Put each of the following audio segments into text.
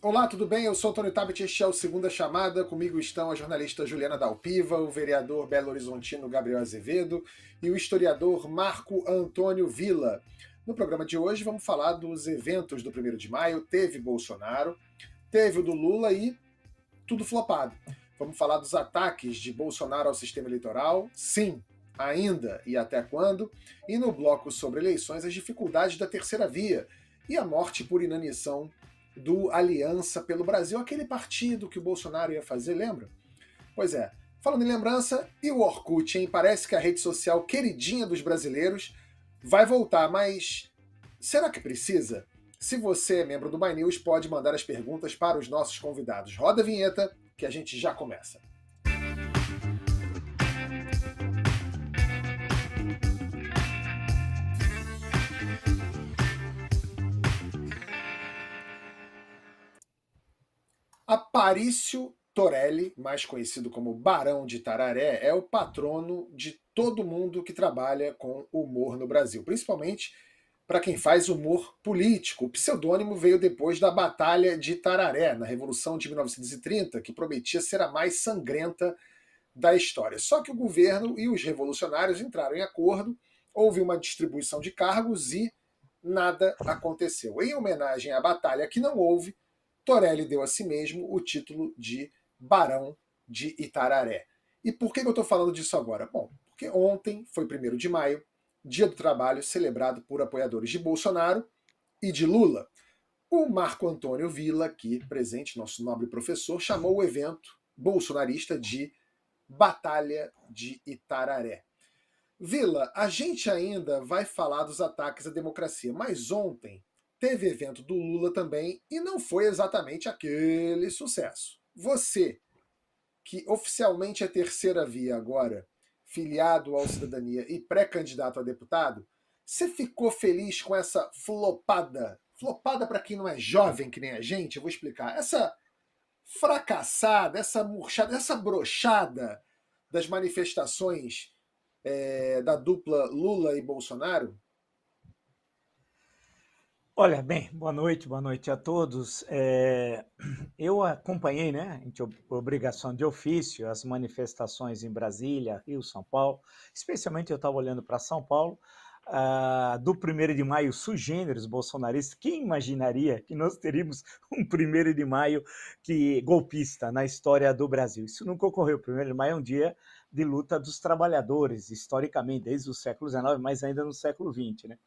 Olá, tudo bem? Eu sou Antônio Tabet, este é o Segunda Chamada. Comigo estão a jornalista Juliana Dalpiva, o vereador Belo Horizontino Gabriel Azevedo e o historiador Marco Antônio Villa. No programa de hoje vamos falar dos eventos do 1 de maio. Teve Bolsonaro, teve o do Lula e tudo flopado. Vamos falar dos ataques de Bolsonaro ao sistema eleitoral, sim, ainda e até quando, e no bloco sobre eleições as dificuldades da terceira via e a morte por inanição do Aliança pelo Brasil, aquele partido que o Bolsonaro ia fazer, lembra? Pois é. Falando em lembrança, e o Orkut, hein? Parece que a rede social queridinha dos brasileiros vai voltar, mas será que precisa? Se você é membro do My News, pode mandar as perguntas para os nossos convidados. Roda a vinheta que a gente já começa. Aparício Torelli, mais conhecido como Barão de Tararé, é o patrono de todo mundo que trabalha com humor no Brasil, principalmente para quem faz humor político. O pseudônimo veio depois da Batalha de Tararé, na Revolução de 1930, que prometia ser a mais sangrenta da história. Só que o governo e os revolucionários entraram em acordo, houve uma distribuição de cargos e nada aconteceu. Em homenagem à batalha que não houve, Torelli deu a si mesmo o título de Barão de Itararé. E por que eu estou falando disso agora? Bom, porque ontem foi 1 de maio, Dia do Trabalho, celebrado por apoiadores de Bolsonaro e de Lula. O Marco Antônio Villa, aqui presente, nosso nobre professor, chamou o evento bolsonarista de Batalha de Itararé. Vila, a gente ainda vai falar dos ataques à democracia, mas ontem Teve evento do Lula também e não foi exatamente aquele sucesso. Você, que oficialmente é terceira via agora, filiado ao Cidadania e pré-candidato a deputado, você ficou feliz com essa flopada? Flopada para quem não é jovem que nem a gente, eu vou explicar. Essa fracassada, essa murchada, essa brochada das manifestações é, da dupla Lula e Bolsonaro? Olha, bem, boa noite, boa noite a todos. É, eu acompanhei, né, por obrigação de ofício, as manifestações em Brasília, Rio, São Paulo. Especialmente eu estava olhando para São Paulo, uh, do 1 de maio sugêneros bolsonaristas. Quem imaginaria que nós teríamos um 1 de maio que golpista na história do Brasil? Isso nunca ocorreu. O 1 de maio é um dia de luta dos trabalhadores, historicamente, desde o século XIX, mas ainda no século XX, né?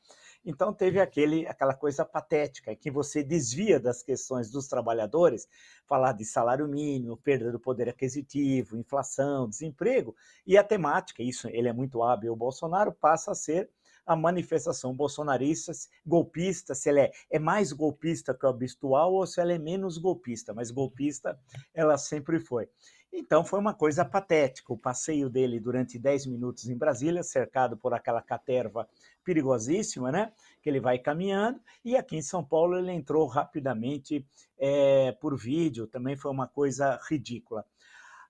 Então teve aquele, aquela coisa patética, que você desvia das questões dos trabalhadores, falar de salário mínimo, perda do poder aquisitivo, inflação, desemprego, e a temática, isso ele é muito hábil, o Bolsonaro passa a ser a manifestação bolsonarista, golpista, se ela é, é mais golpista que o habitual ou se ela é menos golpista, mas golpista ela sempre foi. Então foi uma coisa patética o passeio dele durante 10 minutos em Brasília, cercado por aquela caterva perigosíssima, né? Que ele vai caminhando, e aqui em São Paulo ele entrou rapidamente é, por vídeo, também foi uma coisa ridícula.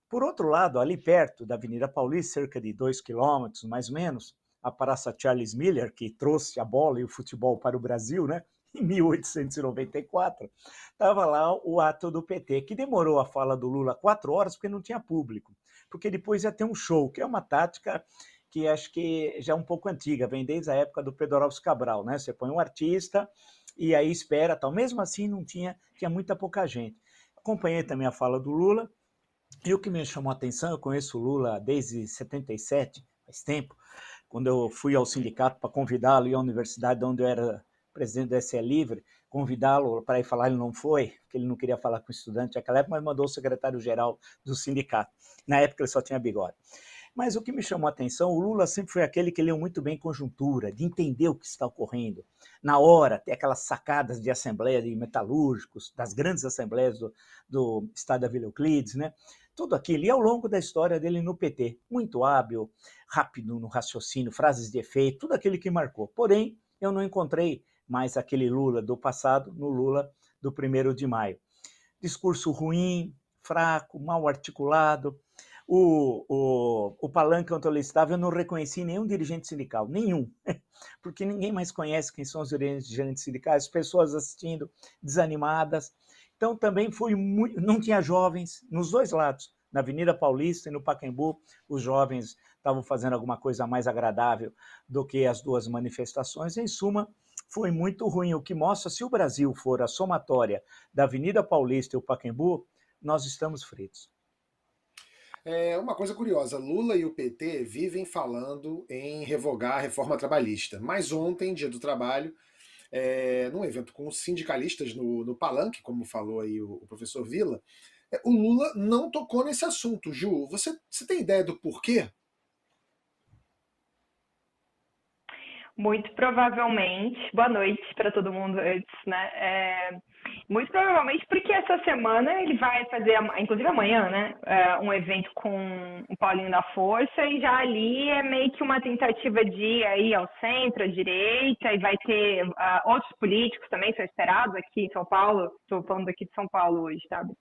Por outro lado, ali perto da Avenida Paulista, cerca de dois quilômetros mais ou menos, a Praça Charles Miller, que trouxe a bola e o futebol para o Brasil, né? em 1894, estava lá o ato do PT, que demorou a fala do Lula quatro horas porque não tinha público, porque depois ia ter um show, que é uma tática que acho que já é um pouco antiga, vem desde a época do Pedrorovski Cabral, né? Você põe um artista e aí espera tal. Mesmo assim, não tinha, tinha muita pouca gente. Acompanhei também a fala do Lula, e o que me chamou a atenção, eu conheço o Lula desde 77, faz tempo, quando eu fui ao sindicato para convidá-lo e à universidade onde eu era presidente do SE Livre, convidá-lo para ir falar, ele não foi, porque ele não queria falar com o estudante naquela época, mas mandou o secretário-geral do sindicato. Na época ele só tinha bigode. Mas o que me chamou a atenção, o Lula sempre foi aquele que leu muito bem conjuntura, de entender o que está ocorrendo. Na hora, tem aquelas sacadas de assembleia de metalúrgicos, das grandes assembleias do, do estado da Vila Euclides, né? Tudo aquilo. E ao longo da história dele no PT, muito hábil, rápido no raciocínio, frases de efeito, tudo aquilo que marcou. Porém, eu não encontrei mais aquele Lula do passado no Lula do primeiro de maio. Discurso ruim, fraco, mal articulado, o, o, o onde ele estava, eu não reconheci nenhum dirigente sindical, nenhum, porque ninguém mais conhece quem são os dirigentes sindicais, as pessoas assistindo desanimadas. Então também foi muito, não tinha jovens nos dois lados, na Avenida Paulista e no Pacaembu, os jovens estavam fazendo alguma coisa mais agradável do que as duas manifestações. Em suma, foi muito ruim, o que mostra se o Brasil for a somatória da Avenida Paulista e o Pacaembu, nós estamos fritos. É uma coisa curiosa, Lula e o PT vivem falando em revogar a reforma trabalhista. Mas ontem, dia do trabalho, é, num evento com sindicalistas no, no Palanque, como falou aí o, o professor Vila, é, o Lula não tocou nesse assunto. Ju, você, você tem ideia do porquê? Muito provavelmente, boa noite para todo mundo antes, né? É, muito provavelmente porque essa semana ele vai fazer, inclusive amanhã, né? É, um evento com o Paulinho da Força e já ali é meio que uma tentativa de ir ao centro, à direita, e vai ter uh, outros políticos também, são esperados aqui em São Paulo, estou falando aqui de São Paulo hoje, sabe?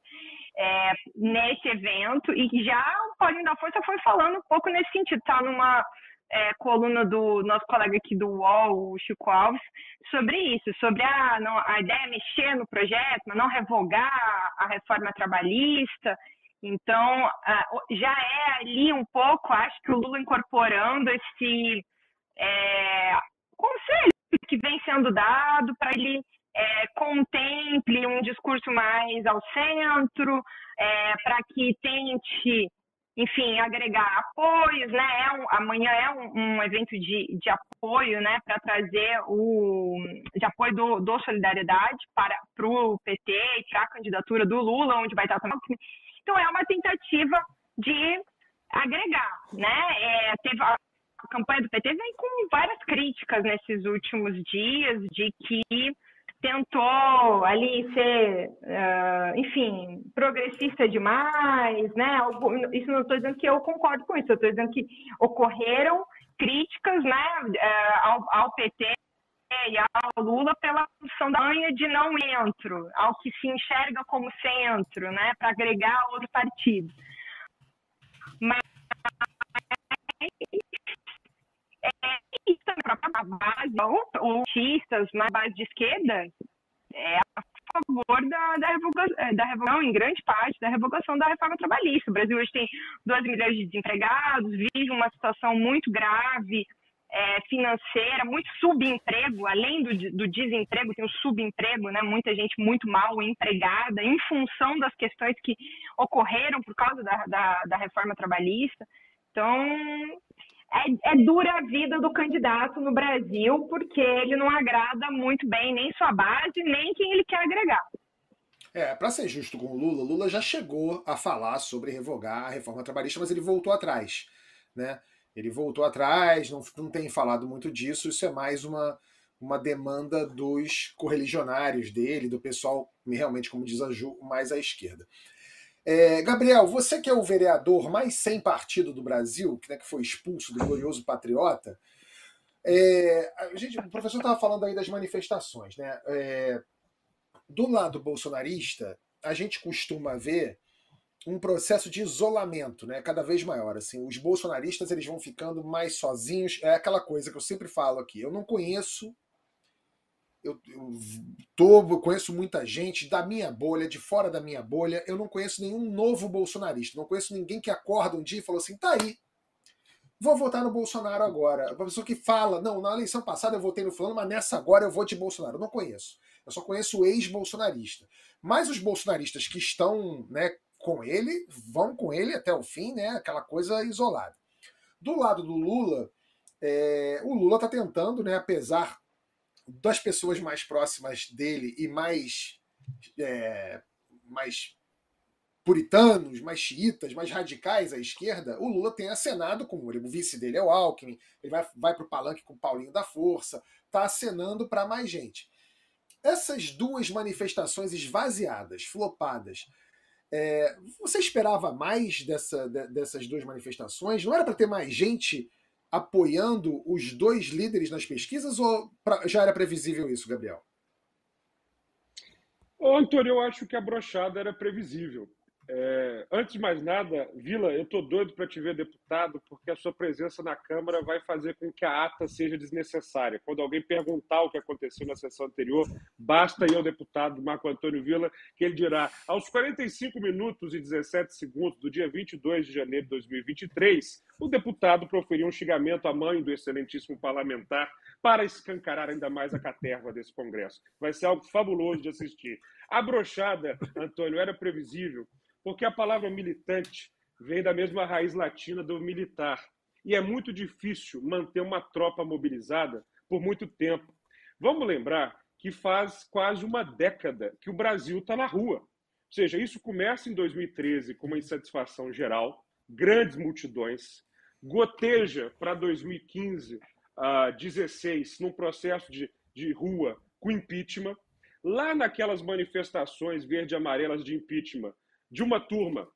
É, nesse evento, e já o Paulinho da Força foi falando um pouco nesse sentido, tá numa é, coluna do nosso colega aqui do UOL, o Chico Alves, sobre isso, sobre a, não, a ideia de mexer no projeto, mas não revogar a reforma trabalhista. Então, já é ali um pouco, acho que o Lula incorporando esse é, conselho que vem sendo dado para ele é, contemple um discurso mais ao centro, é, para que tente enfim, agregar apoios, né? É um, amanhã é um, um, evento de, de apoio, né, para trazer o de apoio do, do Solidariedade para o PT e para a candidatura do Lula, onde vai estar também. Então é uma tentativa de agregar, né? É, teve a, a campanha do PT vem com várias críticas nesses últimos dias de que tentou ali ser, uh, enfim, progressista demais, né? Isso não estou dizendo que eu concordo com isso, eu estou dizendo que ocorreram críticas, né, uh, ao, ao, PT e ao Lula pela função da manha de não entro, ao que se enxerga como centro, né, para agregar outro partido. Mas para a base, ou artistas na base de esquerda, é a favor da, da, revogação, é, da revogação, em grande parte, da revogação da reforma trabalhista. O Brasil hoje tem 2 milhões de desempregados, vive uma situação muito grave é, financeira, muito subemprego, além do, do desemprego, tem o subemprego, né? muita gente muito mal empregada, em função das questões que ocorreram por causa da, da, da reforma trabalhista. Então, é, é, dura a vida do candidato no Brasil, porque ele não agrada muito bem nem sua base, nem quem ele quer agregar. É, para ser justo com o Lula, Lula já chegou a falar sobre revogar a reforma trabalhista, mas ele voltou atrás, né? Ele voltou atrás, não, não tem falado muito disso, isso é mais uma, uma demanda dos correligionários dele, do pessoal realmente, como diz a Ju, mais à esquerda. É, Gabriel, você que é o vereador mais sem partido do Brasil, que, né, que foi expulso do glorioso patriota, é, a gente, o professor estava falando aí das manifestações, né? É, do lado bolsonarista, a gente costuma ver um processo de isolamento, né, cada vez maior. Assim, os bolsonaristas eles vão ficando mais sozinhos. É aquela coisa que eu sempre falo aqui. Eu não conheço eu, eu, tô, eu conheço muita gente da minha bolha, de fora da minha bolha. Eu não conheço nenhum novo bolsonarista. Não conheço ninguém que acorda um dia e falou assim: tá aí, vou votar no Bolsonaro agora. A pessoa que fala: não, na eleição passada eu votei no fulano, mas nessa agora eu vou de Bolsonaro. Eu não conheço. Eu só conheço o ex-bolsonarista. Mas os bolsonaristas que estão né, com ele, vão com ele até o fim, né? Aquela coisa isolada. Do lado do Lula, é, o Lula está tentando, né, apesar das pessoas mais próximas dele e mais, é, mais puritanos, mais xiitas, mais radicais à esquerda, o Lula tem acenado com. O vice dele é o Alckmin, ele vai, vai para o palanque com o Paulinho da Força, está acenando para mais gente. Essas duas manifestações esvaziadas, flopadas, é, você esperava mais dessa, dessas duas manifestações? Não era para ter mais gente apoiando os dois líderes nas pesquisas ou pra, já era previsível isso, Gabriel? Ô, Antônio, eu acho que a brochada era previsível. É, antes de mais nada, Vila, eu estou doido para te ver deputado, porque a sua presença na Câmara vai fazer com que a ata seja desnecessária. Quando alguém perguntar o que aconteceu na sessão anterior, basta ir ao deputado Marco Antônio Vila, que ele dirá: aos 45 minutos e 17 segundos do dia 22 de janeiro de 2023, o deputado proferiu um xingamento à mãe do excelentíssimo parlamentar para escancarar ainda mais a caterva desse Congresso. Vai ser algo fabuloso de assistir. A brochada, Antônio, era previsível porque a palavra militante vem da mesma raiz latina do militar. E é muito difícil manter uma tropa mobilizada por muito tempo. Vamos lembrar que faz quase uma década que o Brasil está na rua. Ou seja, isso começa em 2013 com uma insatisfação geral, grandes multidões, goteja para 2015 a 16 num processo de, de rua com impeachment. Lá naquelas manifestações verde-amarelas de impeachment, de uma turma,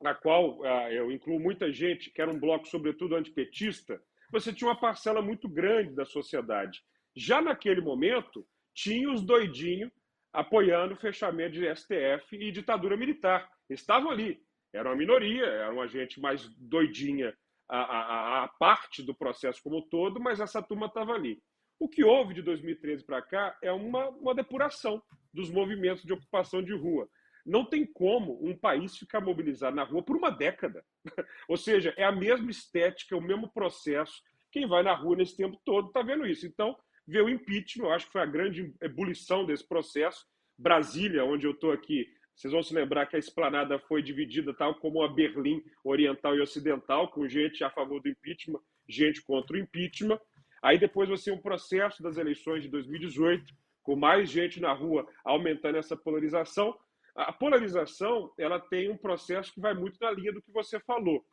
na qual uh, eu incluo muita gente, que era um bloco, sobretudo, antipetista, você tinha uma parcela muito grande da sociedade. Já naquele momento, tinha os doidinhos apoiando o fechamento de STF e ditadura militar. Estavam ali. Era uma minoria, era uma gente mais doidinha a, a, a parte do processo como um todo, mas essa turma estava ali. O que houve de 2013 para cá é uma, uma depuração dos movimentos de ocupação de rua. Não tem como um país ficar mobilizado na rua por uma década. Ou seja, é a mesma estética, é o mesmo processo. Quem vai na rua nesse tempo todo está vendo isso. Então, ver o impeachment, eu acho que foi a grande ebulição desse processo. Brasília, onde eu estou aqui, vocês vão se lembrar que a esplanada foi dividida tal como a Berlim Oriental e Ocidental, com gente a favor do impeachment, gente contra o impeachment. Aí depois você um processo das eleições de 2018, com mais gente na rua, aumentando essa polarização. A polarização ela tem um processo que vai muito na linha do que você falou.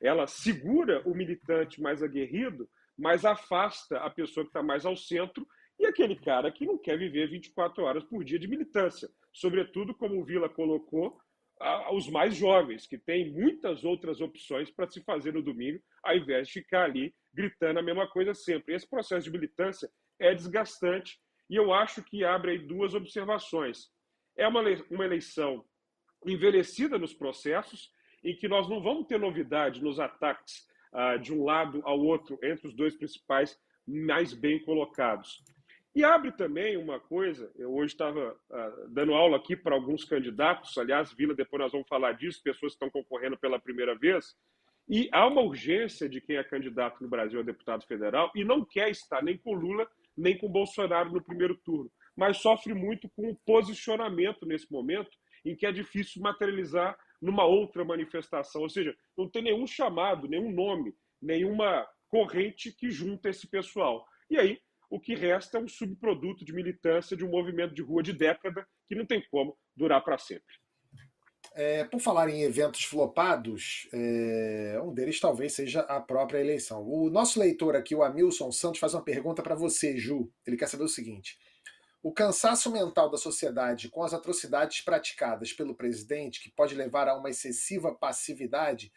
Ela segura o militante mais aguerrido, mas afasta a pessoa que está mais ao centro e aquele cara que não quer viver 24 horas por dia de militância. Sobretudo, como o Vila colocou, os mais jovens, que têm muitas outras opções para se fazer no domingo, ao invés de ficar ali gritando a mesma coisa sempre. Esse processo de militância é desgastante e eu acho que abre aí duas observações. É uma, uma eleição envelhecida nos processos, em que nós não vamos ter novidade nos ataques uh, de um lado ao outro entre os dois principais mais bem colocados. E abre também uma coisa, eu hoje estava uh, dando aula aqui para alguns candidatos, aliás, Vila, depois nós vamos falar disso, pessoas que estão concorrendo pela primeira vez, e há uma urgência de quem é candidato no Brasil a deputado federal e não quer estar nem com Lula, nem com Bolsonaro no primeiro turno mas sofre muito com o posicionamento nesse momento em que é difícil materializar numa outra manifestação. Ou seja, não tem nenhum chamado, nenhum nome, nenhuma corrente que junta esse pessoal. E aí, o que resta é um subproduto de militância de um movimento de rua de década que não tem como durar para sempre. É, por falar em eventos flopados, é, um deles talvez seja a própria eleição. O nosso leitor aqui, o Amilson Santos, faz uma pergunta para você, Ju. Ele quer saber o seguinte: o cansaço mental da sociedade com as atrocidades praticadas pelo presidente, que pode levar a uma excessiva passividade,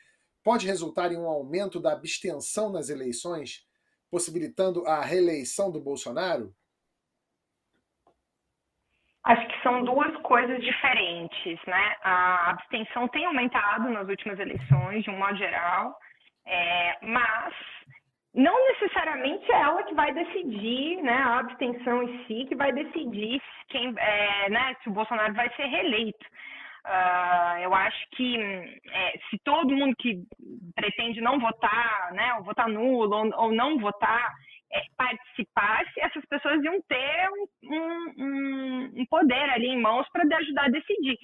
pode resultar em um aumento da abstenção nas eleições, possibilitando a reeleição do Bolsonaro? Acho que são duas coisas diferentes, né? A abstenção tem aumentado nas últimas eleições, de um modo geral, é, mas não necessariamente é ela que vai decidir, né, a abstenção em si, que vai decidir quem, é, né, se o Bolsonaro vai ser reeleito. Uh, eu acho que é, se todo mundo que pretende não votar, né, ou votar nulo, ou, ou não votar, é, participasse, essas pessoas iam ter um, um, um poder ali em mãos para ajudar a decidir.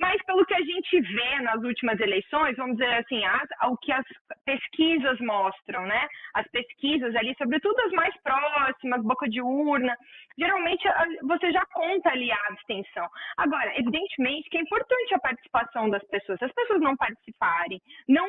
Mas pelo que a gente vê nas últimas eleições, vamos dizer assim, as, o que as pesquisas mostram, né? As pesquisas ali, sobretudo as mais próximas, boca de urna, geralmente você já conta ali a abstenção. Agora, evidentemente que é importante a participação das pessoas. Se as pessoas não participarem, não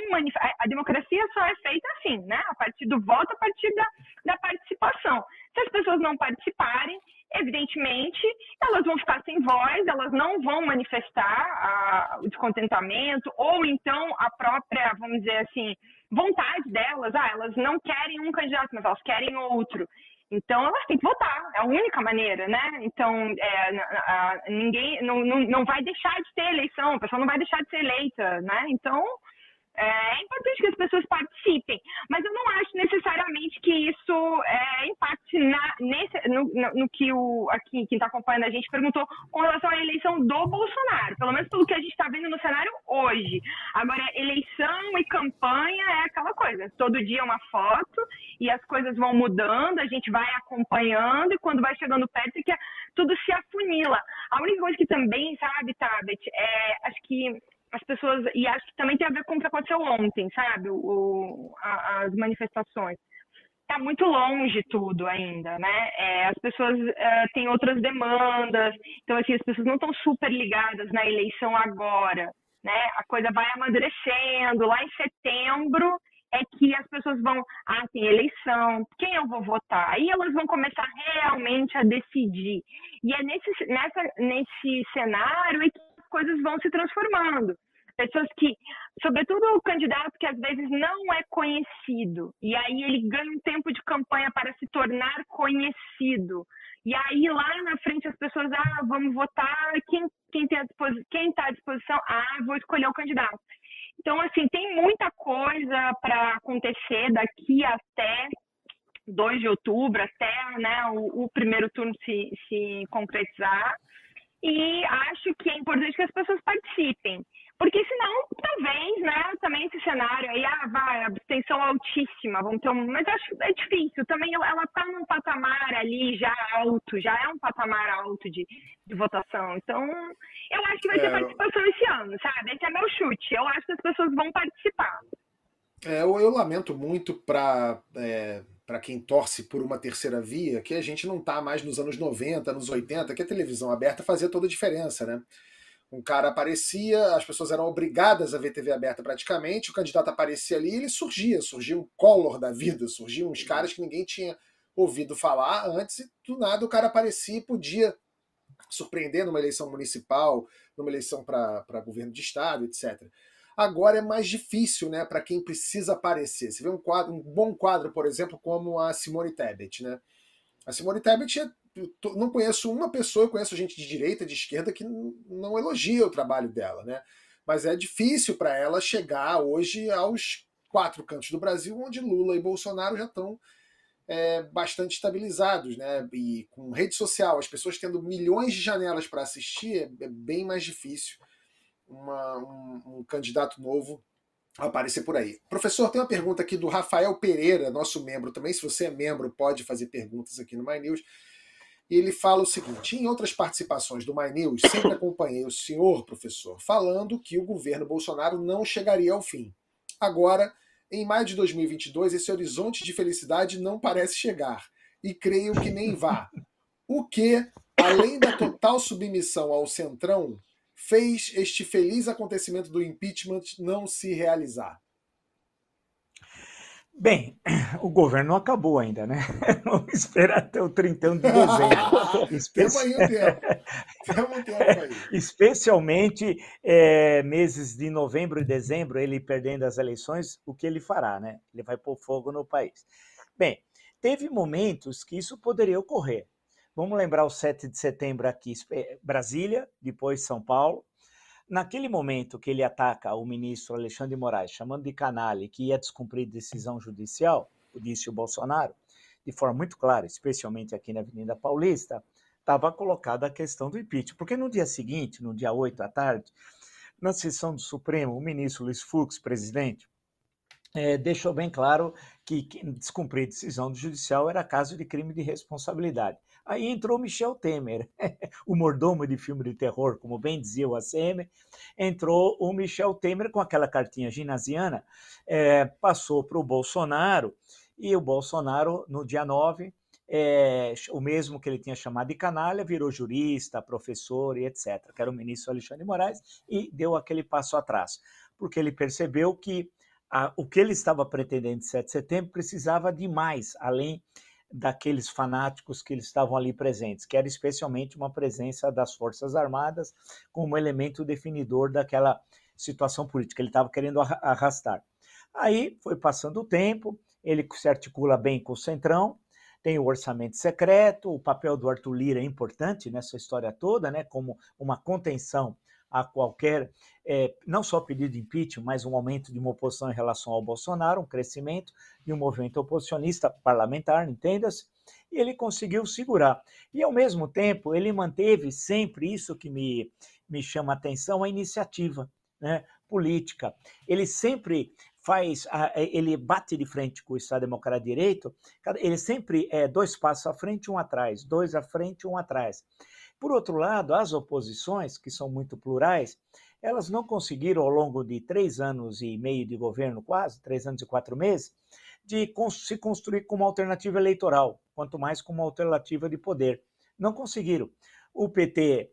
a democracia só é feita assim, né? A partir do voto, a partir da, da participação. Se as pessoas não participarem, evidentemente, elas vão ficar sem voz, elas não vão manifestar a, o descontentamento, ou então a própria, vamos dizer assim, vontade delas, ah, elas não querem um candidato, mas elas querem outro. Então, elas têm que votar, é a única maneira, né? Então, é, ninguém não, não, não vai deixar de ter eleição, a pessoa não vai deixar de ser eleita, né? Então, é importante que as pessoas participem, mas eu não acho necessariamente que isso é, impacte na, nesse, no, no, no, que o aqui quem está acompanhando a gente perguntou com relação à eleição do Bolsonaro, pelo menos pelo que a gente está vendo no cenário hoje. Agora, eleição e campanha é aquela coisa, todo dia uma foto e as coisas vão mudando, a gente vai acompanhando e quando vai chegando perto é que tudo se afunila. A única coisa que também, sabe, Tabet, é, acho que as pessoas. E acho que também tem a ver com o que aconteceu ontem, sabe? O, a, as manifestações. Está muito longe tudo ainda, né? É, as pessoas é, têm outras demandas, então, assim, as pessoas não estão super ligadas na eleição agora, né? A coisa vai amadurecendo. Lá em setembro é que as pessoas vão, ah, tem eleição, quem eu vou votar? Aí elas vão começar realmente a decidir. E é nesse, nessa, nesse cenário que as coisas vão se transformando. Pessoas que, sobretudo o candidato que às vezes não é conhecido, e aí ele ganha um tempo de campanha para se tornar conhecido. E aí lá na frente as pessoas, ah, vamos votar, quem quem tem quem está à disposição, ah, vou escolher o candidato. Então, assim, tem muita coisa para acontecer daqui até 2 de outubro, até né, o, o primeiro turno se, se concretizar. E acho que é importante que as pessoas participem. Porque senão, talvez, né, também esse cenário aí, ah, vai, abstenção altíssima, vamos ter um. Mas acho é difícil. Também ela está num patamar ali já alto, já é um patamar alto de, de votação. Então, eu acho que vai ter é, participação esse ano, sabe? Esse é meu chute. Eu acho que as pessoas vão participar. É, eu, eu lamento muito para. É para quem torce por uma terceira via, que a gente não está mais nos anos 90, anos 80, que a televisão aberta fazia toda a diferença, né? Um cara aparecia, as pessoas eram obrigadas a ver TV aberta praticamente, o candidato aparecia ali e ele surgia, surgia um Collor da vida, surgiam uns caras que ninguém tinha ouvido falar antes, e do nada o cara aparecia e podia surpreender numa eleição municipal, numa eleição para governo de estado, etc. Agora é mais difícil, né, para quem precisa aparecer. Você vê um quadro, um bom quadro, por exemplo, como a Simone Tebet, né? A Simone Tebet, não conheço uma pessoa, eu conheço gente de direita, de esquerda que não elogia o trabalho dela, né? Mas é difícil para ela chegar hoje aos quatro cantos do Brasil, onde Lula e Bolsonaro já estão é, bastante estabilizados, né? E com rede social, as pessoas tendo milhões de janelas para assistir, é, é bem mais difícil uma, um, um candidato novo aparecer por aí. Professor, tem uma pergunta aqui do Rafael Pereira, nosso membro também. Se você é membro, pode fazer perguntas aqui no My News. Ele fala o seguinte: em outras participações do My News, sempre acompanhei o senhor, professor, falando que o governo Bolsonaro não chegaria ao fim. Agora, em maio de 2022, esse horizonte de felicidade não parece chegar. E creio que nem vá. O que, além da total submissão ao Centrão, fez este feliz acontecimento do impeachment não se realizar? Bem, o governo não acabou ainda, né? Vamos esperar até o 31 de dezembro. Especi... aí um tempo. um tempo aí. Especialmente é, meses de novembro e dezembro, ele perdendo as eleições, o que ele fará, né? Ele vai pôr fogo no país. Bem, teve momentos que isso poderia ocorrer. Vamos lembrar o 7 de setembro aqui, Brasília, depois São Paulo. Naquele momento que ele ataca o ministro Alexandre de Moraes, chamando de canalha que ia descumprir decisão judicial, disse o Bolsonaro, de forma muito clara, especialmente aqui na Avenida Paulista, estava colocada a questão do impeachment. Porque no dia seguinte, no dia 8 à tarde, na sessão do Supremo, o ministro Luiz Fux, presidente, é, deixou bem claro que descumprir decisão do judicial era caso de crime de responsabilidade. Aí entrou Michel Temer, o mordomo de filme de terror, como bem dizia o ACM, entrou o Michel Temer com aquela cartinha ginasiana, é, passou para o Bolsonaro, e o Bolsonaro, no dia 9, é, o mesmo que ele tinha chamado de canalha, virou jurista, professor e etc., que era o ministro Alexandre Moraes, e deu aquele passo atrás, porque ele percebeu que a, o que ele estava pretendendo de 7 de setembro precisava de mais, além daqueles fanáticos que eles estavam ali presentes, que era especialmente uma presença das Forças Armadas como elemento definidor daquela situação política. Ele estava querendo arrastar. Aí foi passando o tempo, ele se articula bem com o Centrão, tem o orçamento secreto, o papel do Arthur Lira é importante nessa história toda, né, como uma contenção a qualquer, é, não só pedido de impeachment, mas um aumento de uma oposição em relação ao Bolsonaro, um crescimento de um movimento oposicionista parlamentar, entenda-se, e ele conseguiu segurar. E, ao mesmo tempo, ele manteve sempre isso que me, me chama a atenção, a iniciativa né, política. Ele sempre faz, ele bate de frente com o Estado Democrático de Direito, ele sempre é dois passos à frente, um atrás, dois à frente, um atrás. Por outro lado, as oposições, que são muito plurais, elas não conseguiram, ao longo de três anos e meio de governo, quase, três anos e quatro meses, de se construir como alternativa eleitoral, quanto mais como alternativa de poder. Não conseguiram. O PT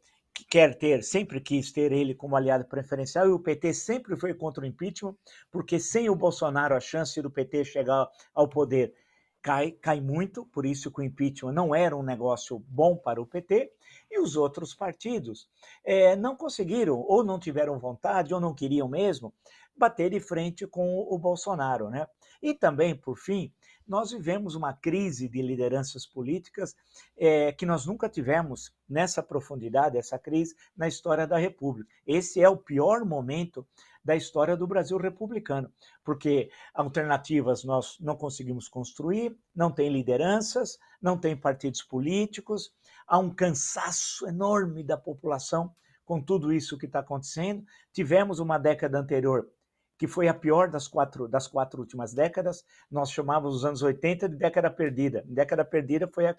quer ter, sempre quis ter ele como aliado preferencial, e o PT sempre foi contra o impeachment, porque sem o Bolsonaro a chance do PT chegar ao poder cai, cai muito, por isso que o impeachment não era um negócio bom para o PT, e os outros partidos é, não conseguiram, ou não tiveram vontade, ou não queriam mesmo, bater de frente com o Bolsonaro. Né? E também, por fim, nós vivemos uma crise de lideranças políticas é, que nós nunca tivemos nessa profundidade, essa crise, na história da República. Esse é o pior momento da história do Brasil republicano, porque alternativas nós não conseguimos construir, não tem lideranças, não tem partidos políticos, há um cansaço enorme da população com tudo isso que está acontecendo. Tivemos uma década anterior que foi a pior das quatro, das quatro últimas décadas. Nós chamávamos os anos 80 de década perdida. Década perdida foi a,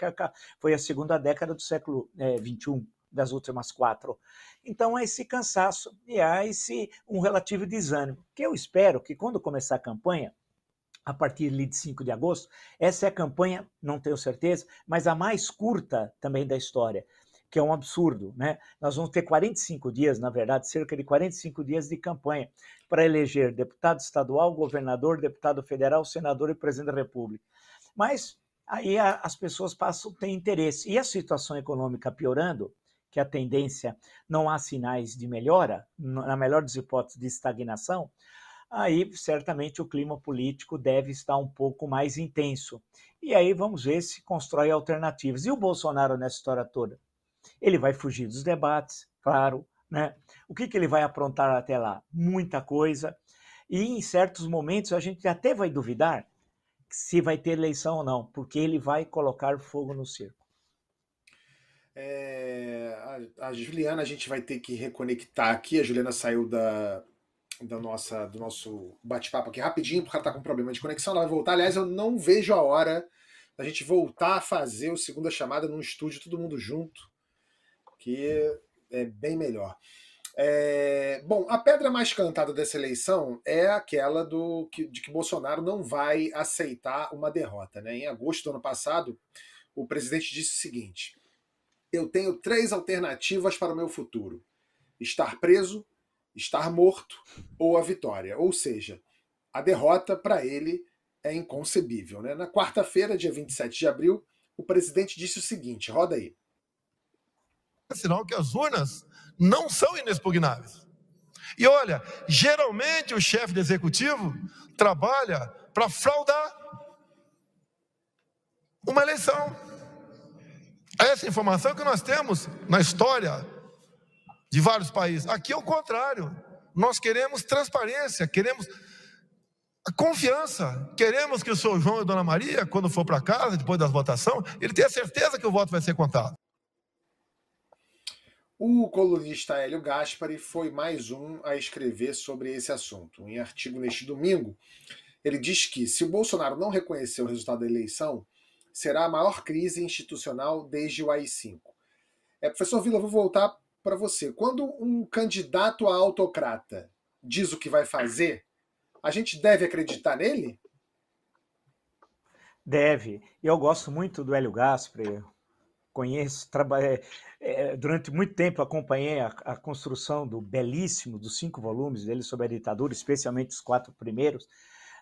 foi a segunda década do século é, 21, das últimas quatro. Então, há esse cansaço e há esse um relativo desânimo, que eu espero que quando começar a campanha, a partir de 5 de agosto, essa é a campanha, não tenho certeza, mas a mais curta também da história que é um absurdo, né? Nós vamos ter 45 dias, na verdade, cerca de 45 dias de campanha para eleger deputado estadual, governador, deputado federal, senador e presidente da República. Mas aí as pessoas passam a ter interesse. E a situação econômica piorando, que a tendência não há sinais de melhora, na melhor das hipóteses de estagnação, aí certamente o clima político deve estar um pouco mais intenso. E aí vamos ver se constrói alternativas. E o Bolsonaro nessa história toda? Ele vai fugir dos debates, claro. Né? O que, que ele vai aprontar até lá? Muita coisa. E em certos momentos a gente até vai duvidar se vai ter eleição ou não, porque ele vai colocar fogo no circo. É, a, Juliana a gente vai ter que reconectar aqui. A Juliana saiu da, da nossa, do nosso bate-papo aqui rapidinho, porque ela está com problema de conexão. Ela vai voltar. Aliás, eu não vejo a hora da gente voltar a fazer o segunda chamada num estúdio, todo mundo junto que é bem melhor. É, bom, a pedra mais cantada dessa eleição é aquela do que, de que Bolsonaro não vai aceitar uma derrota. Né? Em agosto do ano passado, o presidente disse o seguinte: Eu tenho três alternativas para o meu futuro: estar preso, estar morto ou a vitória. Ou seja, a derrota para ele é inconcebível. Né? Na quarta-feira, dia 27 de abril, o presidente disse o seguinte: roda aí é sinal que as urnas não são inexpugnáveis. E olha, geralmente o chefe do executivo trabalha para fraudar uma eleição. Essa informação que nós temos na história de vários países. Aqui é o contrário. Nós queremos transparência, queremos confiança. Queremos que o senhor João e dona Maria, quando for para casa, depois da votação, ele tenha certeza que o voto vai ser contado. O colunista Hélio Gaspari foi mais um a escrever sobre esse assunto. Em artigo neste domingo, ele diz que, se o Bolsonaro não reconhecer o resultado da eleição, será a maior crise institucional desde o AI-5. É, professor Vila, vou voltar para você. Quando um candidato a autocrata diz o que vai fazer, a gente deve acreditar nele? Deve. Eu gosto muito do Hélio Gaspari, conheço, trabalhei, é, durante muito tempo acompanhei a, a, construção do belíssimo, dos cinco volumes dele sobre a ditadura, especialmente os quatro primeiros.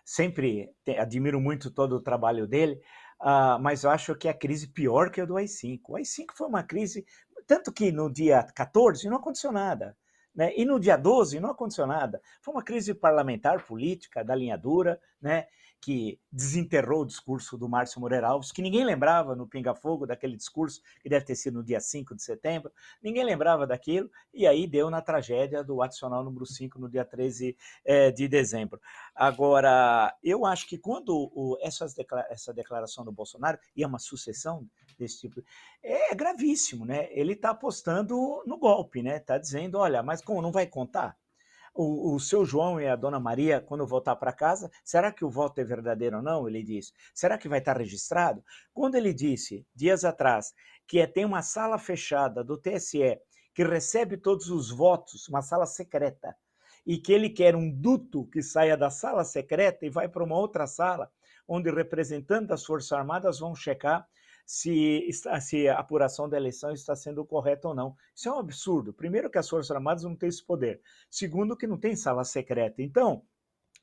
Sempre te, admiro muito todo o trabalho dele, uh, mas eu acho que é a crise pior que a do AI-5. O AI-5 foi uma crise, tanto que no dia 14 não aconteceu nada. Né? E no dia 12 não aconteceu nada. Foi uma crise parlamentar, política, da linha dura, né? Que desenterrou o discurso do Márcio Moreira Alves, que ninguém lembrava no Pinga Fogo, daquele discurso que deve ter sido no dia 5 de setembro, ninguém lembrava daquilo, e aí deu na tragédia do adicional número 5 no dia 13 é, de dezembro. Agora, eu acho que quando o, essas essa declaração do Bolsonaro, e é uma sucessão desse tipo, é gravíssimo, né? Ele está apostando no golpe, né? Está dizendo, olha, mas como não vai contar? O, o seu João e a dona Maria, quando voltar para casa, será que o voto é verdadeiro ou não? Ele disse. Será que vai estar registrado? Quando ele disse, dias atrás, que é, tem uma sala fechada do TSE que recebe todos os votos, uma sala secreta, e que ele quer um duto que saia da sala secreta e vai para uma outra sala, onde representantes das Forças Armadas vão checar se, se a apuração da eleição está sendo correta ou não. Isso é um absurdo. Primeiro, que as Forças Armadas não têm esse poder. Segundo, que não tem sala secreta. Então,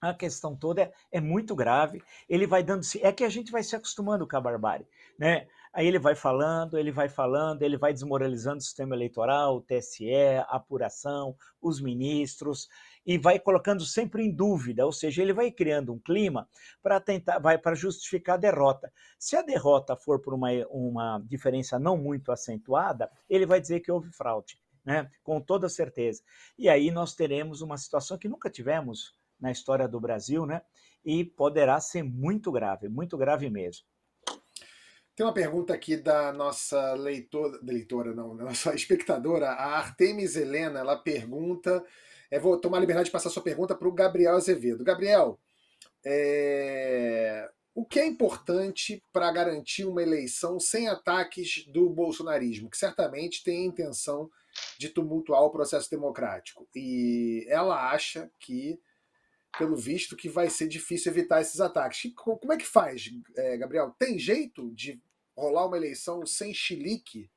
a questão toda é, é, muito grave. Ele vai dando. É que a gente vai se acostumando com a barbárie. Né? Aí ele vai falando, ele vai falando, ele vai desmoralizando o sistema eleitoral, o TSE, a apuração, os ministros e vai colocando sempre em dúvida, ou seja, ele vai criando um clima para tentar, vai para justificar a derrota. Se a derrota for por uma, uma diferença não muito acentuada, ele vai dizer que houve fraude, né? Com toda certeza. E aí nós teremos uma situação que nunca tivemos na história do Brasil, né? E poderá ser muito grave, muito grave mesmo. Tem uma pergunta aqui da nossa leitora, leitora não, nossa espectadora, a Artemis Helena, ela pergunta é, vou tomar a liberdade de passar sua pergunta para o Gabriel Azevedo. Gabriel, é... o que é importante para garantir uma eleição sem ataques do bolsonarismo, que certamente tem a intenção de tumultuar o processo democrático? E ela acha que, pelo visto, que vai ser difícil evitar esses ataques. Como é que faz, é, Gabriel? Tem jeito de rolar uma eleição sem chilique?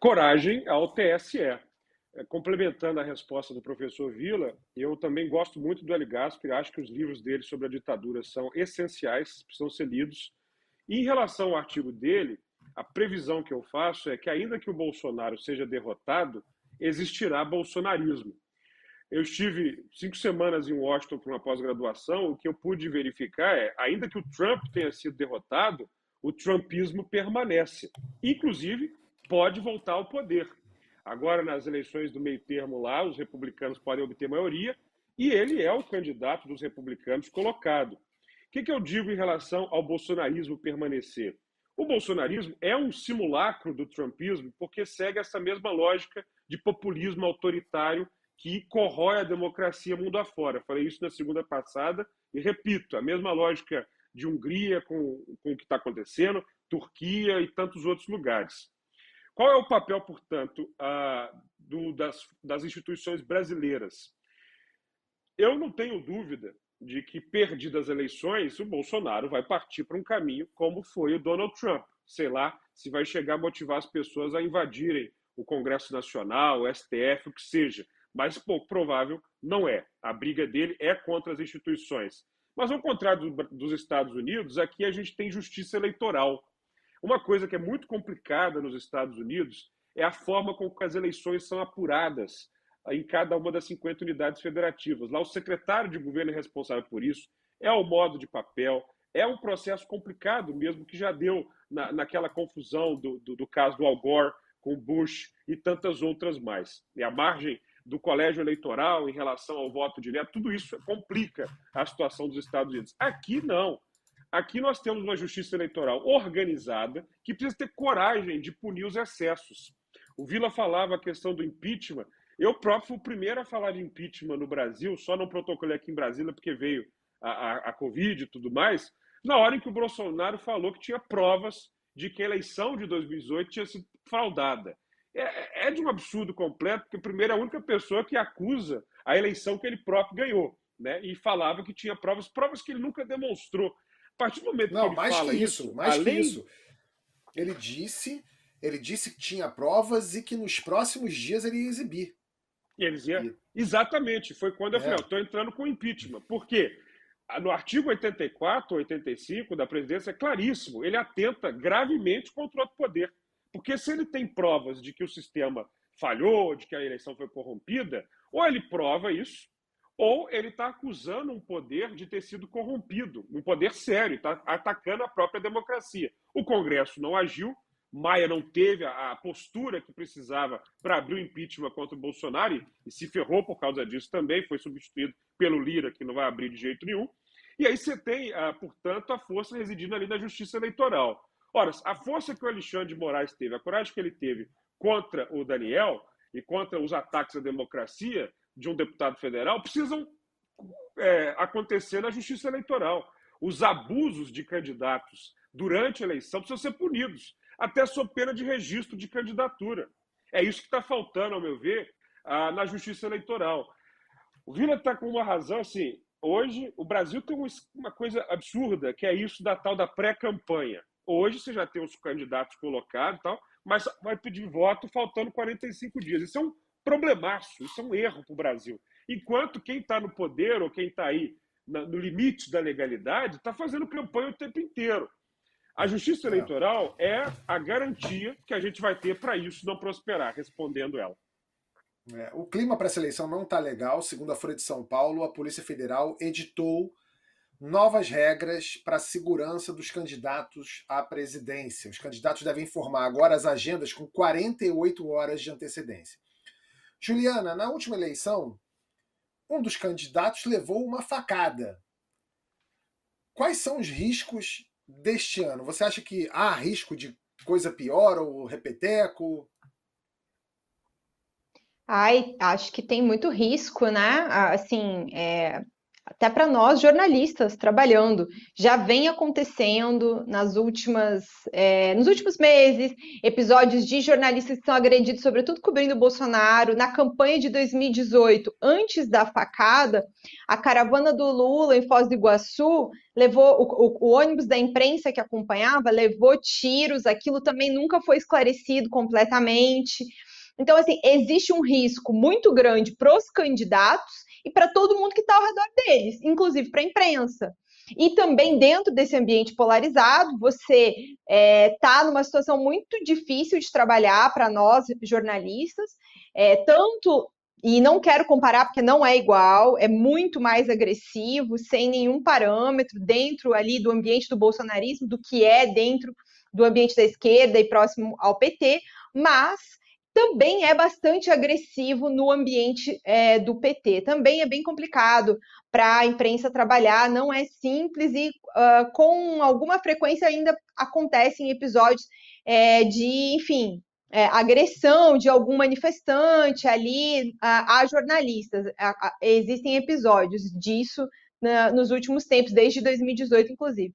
Coragem ao TSE. É, complementando a resposta do professor Vila, eu também gosto muito do Eli Gaspar, acho que os livros dele sobre a ditadura são essenciais, precisam ser lidos. E em relação ao artigo dele, a previsão que eu faço é que, ainda que o Bolsonaro seja derrotado, existirá bolsonarismo. Eu estive cinco semanas em Washington para uma pós-graduação, o que eu pude verificar é, ainda que o Trump tenha sido derrotado, o trumpismo permanece. Inclusive, pode voltar ao poder. Agora, nas eleições do meio termo lá, os republicanos podem obter maioria e ele é o candidato dos republicanos colocado. O que, que eu digo em relação ao bolsonarismo permanecer? O bolsonarismo é um simulacro do trumpismo porque segue essa mesma lógica de populismo autoritário que corrói a democracia mundo afora. Falei isso na segunda passada e repito, a mesma lógica de Hungria com, com o que está acontecendo, Turquia e tantos outros lugares. Qual é o papel, portanto, do, das, das instituições brasileiras? Eu não tenho dúvida de que, perdidas as eleições, o Bolsonaro vai partir para um caminho como foi o Donald Trump. Sei lá se vai chegar a motivar as pessoas a invadirem o Congresso Nacional, o STF, o que seja. Mas pouco provável não é. A briga dele é contra as instituições. Mas, ao contrário do, dos Estados Unidos, aqui a gente tem justiça eleitoral. Uma coisa que é muito complicada nos Estados Unidos é a forma como as eleições são apuradas em cada uma das 50 unidades federativas. Lá, o secretário de governo é responsável por isso, é o modo de papel, é um processo complicado mesmo, que já deu na, naquela confusão do, do, do caso do Al Gore com Bush e tantas outras mais. E a margem do colégio eleitoral em relação ao voto direto, tudo isso complica a situação dos Estados Unidos. Aqui não. Aqui nós temos uma justiça eleitoral organizada que precisa ter coragem de punir os excessos. O Vila falava a questão do impeachment. Eu próprio fui o primeiro a falar de impeachment no Brasil, só não protocolei aqui em Brasília porque veio a, a, a Covid e tudo mais, na hora em que o Bolsonaro falou que tinha provas de que a eleição de 2018 tinha sido fraudada. É, é de um absurdo completo, porque, primeiro, é a única pessoa que acusa a eleição que ele próprio ganhou, né? e falava que tinha provas, provas que ele nunca demonstrou. A partir do momento Não, que ele mais fala que isso, isso, mais além... que isso. Ele disse, ele disse que tinha provas e que nos próximos dias ele ia exibir. E eles iam... E... Exatamente, foi quando eu é. falei, estou entrando com impeachment. Por quê? No artigo 84, 85 da presidência é claríssimo, ele atenta gravemente contra o outro poder. Porque se ele tem provas de que o sistema falhou, de que a eleição foi corrompida, ou ele prova isso, ou ele está acusando um poder de ter sido corrompido, um poder sério, está atacando a própria democracia. O Congresso não agiu, Maia não teve a, postura que precisava para abrir o impeachment contra o Bolsonaro e, se ferrou por causa disso também, foi substituído pelo Lira, que não vai abrir de jeito nenhum. E aí você tem, ah, portanto, a força residindo ali na justiça eleitoral. Ora, a força que o Alexandre de Moraes teve, a coragem que ele teve contra o Daniel e contra os ataques à democracia de um deputado federal precisam é, acontecer na justiça eleitoral. Os abusos de candidatos durante a eleição precisam ser punidos, até sob pena de registro de candidatura. É isso que está faltando, ao meu ver, ah, na justiça eleitoral. O Vila está com uma razão, assim, hoje o Brasil tem uma coisa absurda, que é isso da tal da pré-campanha. Hoje você já tem os candidatos colocados e tal, mas vai pedir voto faltando 45 dias. Isso é um problemaço, isso é um erro para o Brasil. Enquanto quem está no poder ou quem está aí no limite da legalidade está fazendo campanha o tempo inteiro. A justiça eleitoral é a garantia que a gente vai ter para isso não prosperar, respondendo ela. É, o clima para essa eleição não está legal. Segundo a Folha de São Paulo, a Polícia Federal editou novas regras para a segurança dos candidatos à presidência. Os candidatos devem informar agora as agendas com 48 horas de antecedência. Juliana, na última eleição, um dos candidatos levou uma facada. Quais são os riscos deste ano? Você acha que há risco de coisa pior ou repeteco? Ai, acho que tem muito risco, né? Assim, é, até para nós jornalistas trabalhando, já vem acontecendo nas últimas, é, nos últimos meses, episódios de jornalistas que são agredidos, sobretudo cobrindo o Bolsonaro. Na campanha de 2018, antes da facada, a caravana do Lula em Foz do Iguaçu levou o, o, o ônibus da imprensa que acompanhava levou tiros. Aquilo também nunca foi esclarecido completamente. Então, assim, existe um risco muito grande para os candidatos e para todo mundo que está ao redor deles, inclusive para a imprensa. E também dentro desse ambiente polarizado, você está é, tá numa situação muito difícil de trabalhar para nós jornalistas, é, tanto e não quero comparar porque não é igual, é muito mais agressivo, sem nenhum parâmetro dentro ali do ambiente do bolsonarismo, do que é dentro do ambiente da esquerda e próximo ao PT, mas também é bastante agressivo no ambiente é, do PT. Também é bem complicado para a imprensa trabalhar, não é simples e uh, com alguma frequência ainda acontecem episódios é, de, enfim, é, agressão de algum manifestante ali a, a jornalistas. A, a, existem episódios disso na, nos últimos tempos, desde 2018, inclusive.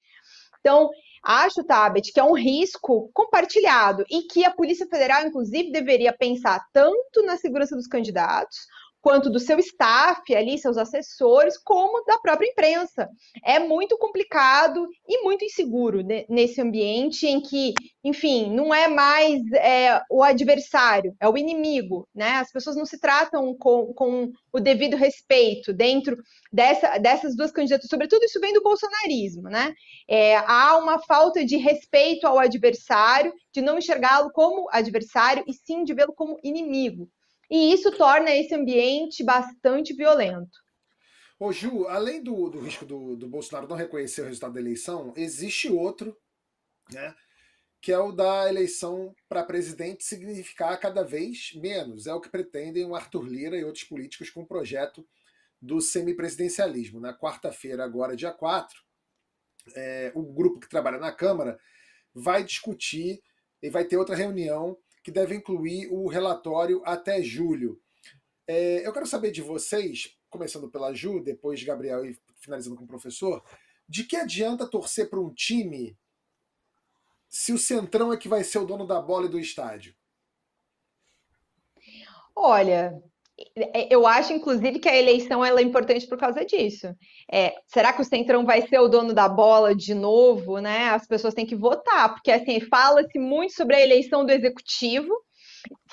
Então, Acho, Tabet, que é um risco compartilhado e que a Polícia Federal, inclusive, deveria pensar tanto na segurança dos candidatos, quanto do seu staff ali, seus assessores, como da própria imprensa. É muito complicado e muito inseguro nesse ambiente em que, enfim, não é mais é, o adversário, é o inimigo, né? As pessoas não se tratam com, com o devido respeito dentro dessa, dessas duas candidaturas, sobretudo isso vem do bolsonarismo, né? É, há uma falta de respeito ao adversário, de não enxergá-lo como adversário e sim de vê-lo como inimigo. E isso torna esse ambiente bastante violento. Ô Ju, além do, do risco do, do Bolsonaro não reconhecer o resultado da eleição, existe outro, né? que é o da eleição para presidente significar cada vez menos. É o que pretendem o Arthur Lira e outros políticos com o projeto do semipresidencialismo. Na quarta-feira, agora, dia 4, é, o grupo que trabalha na Câmara vai discutir e vai ter outra reunião que deve incluir o relatório até julho. É, eu quero saber de vocês, começando pela Ju, depois Gabriel e finalizando com o professor, de que adianta torcer para um time se o Centrão é que vai ser o dono da bola e do estádio? Olha, eu acho, inclusive, que a eleição ela é importante por causa disso. É, será que o Centrão vai ser o dono da bola de novo, né? As pessoas têm que votar, porque assim, fala-se muito sobre a eleição do executivo,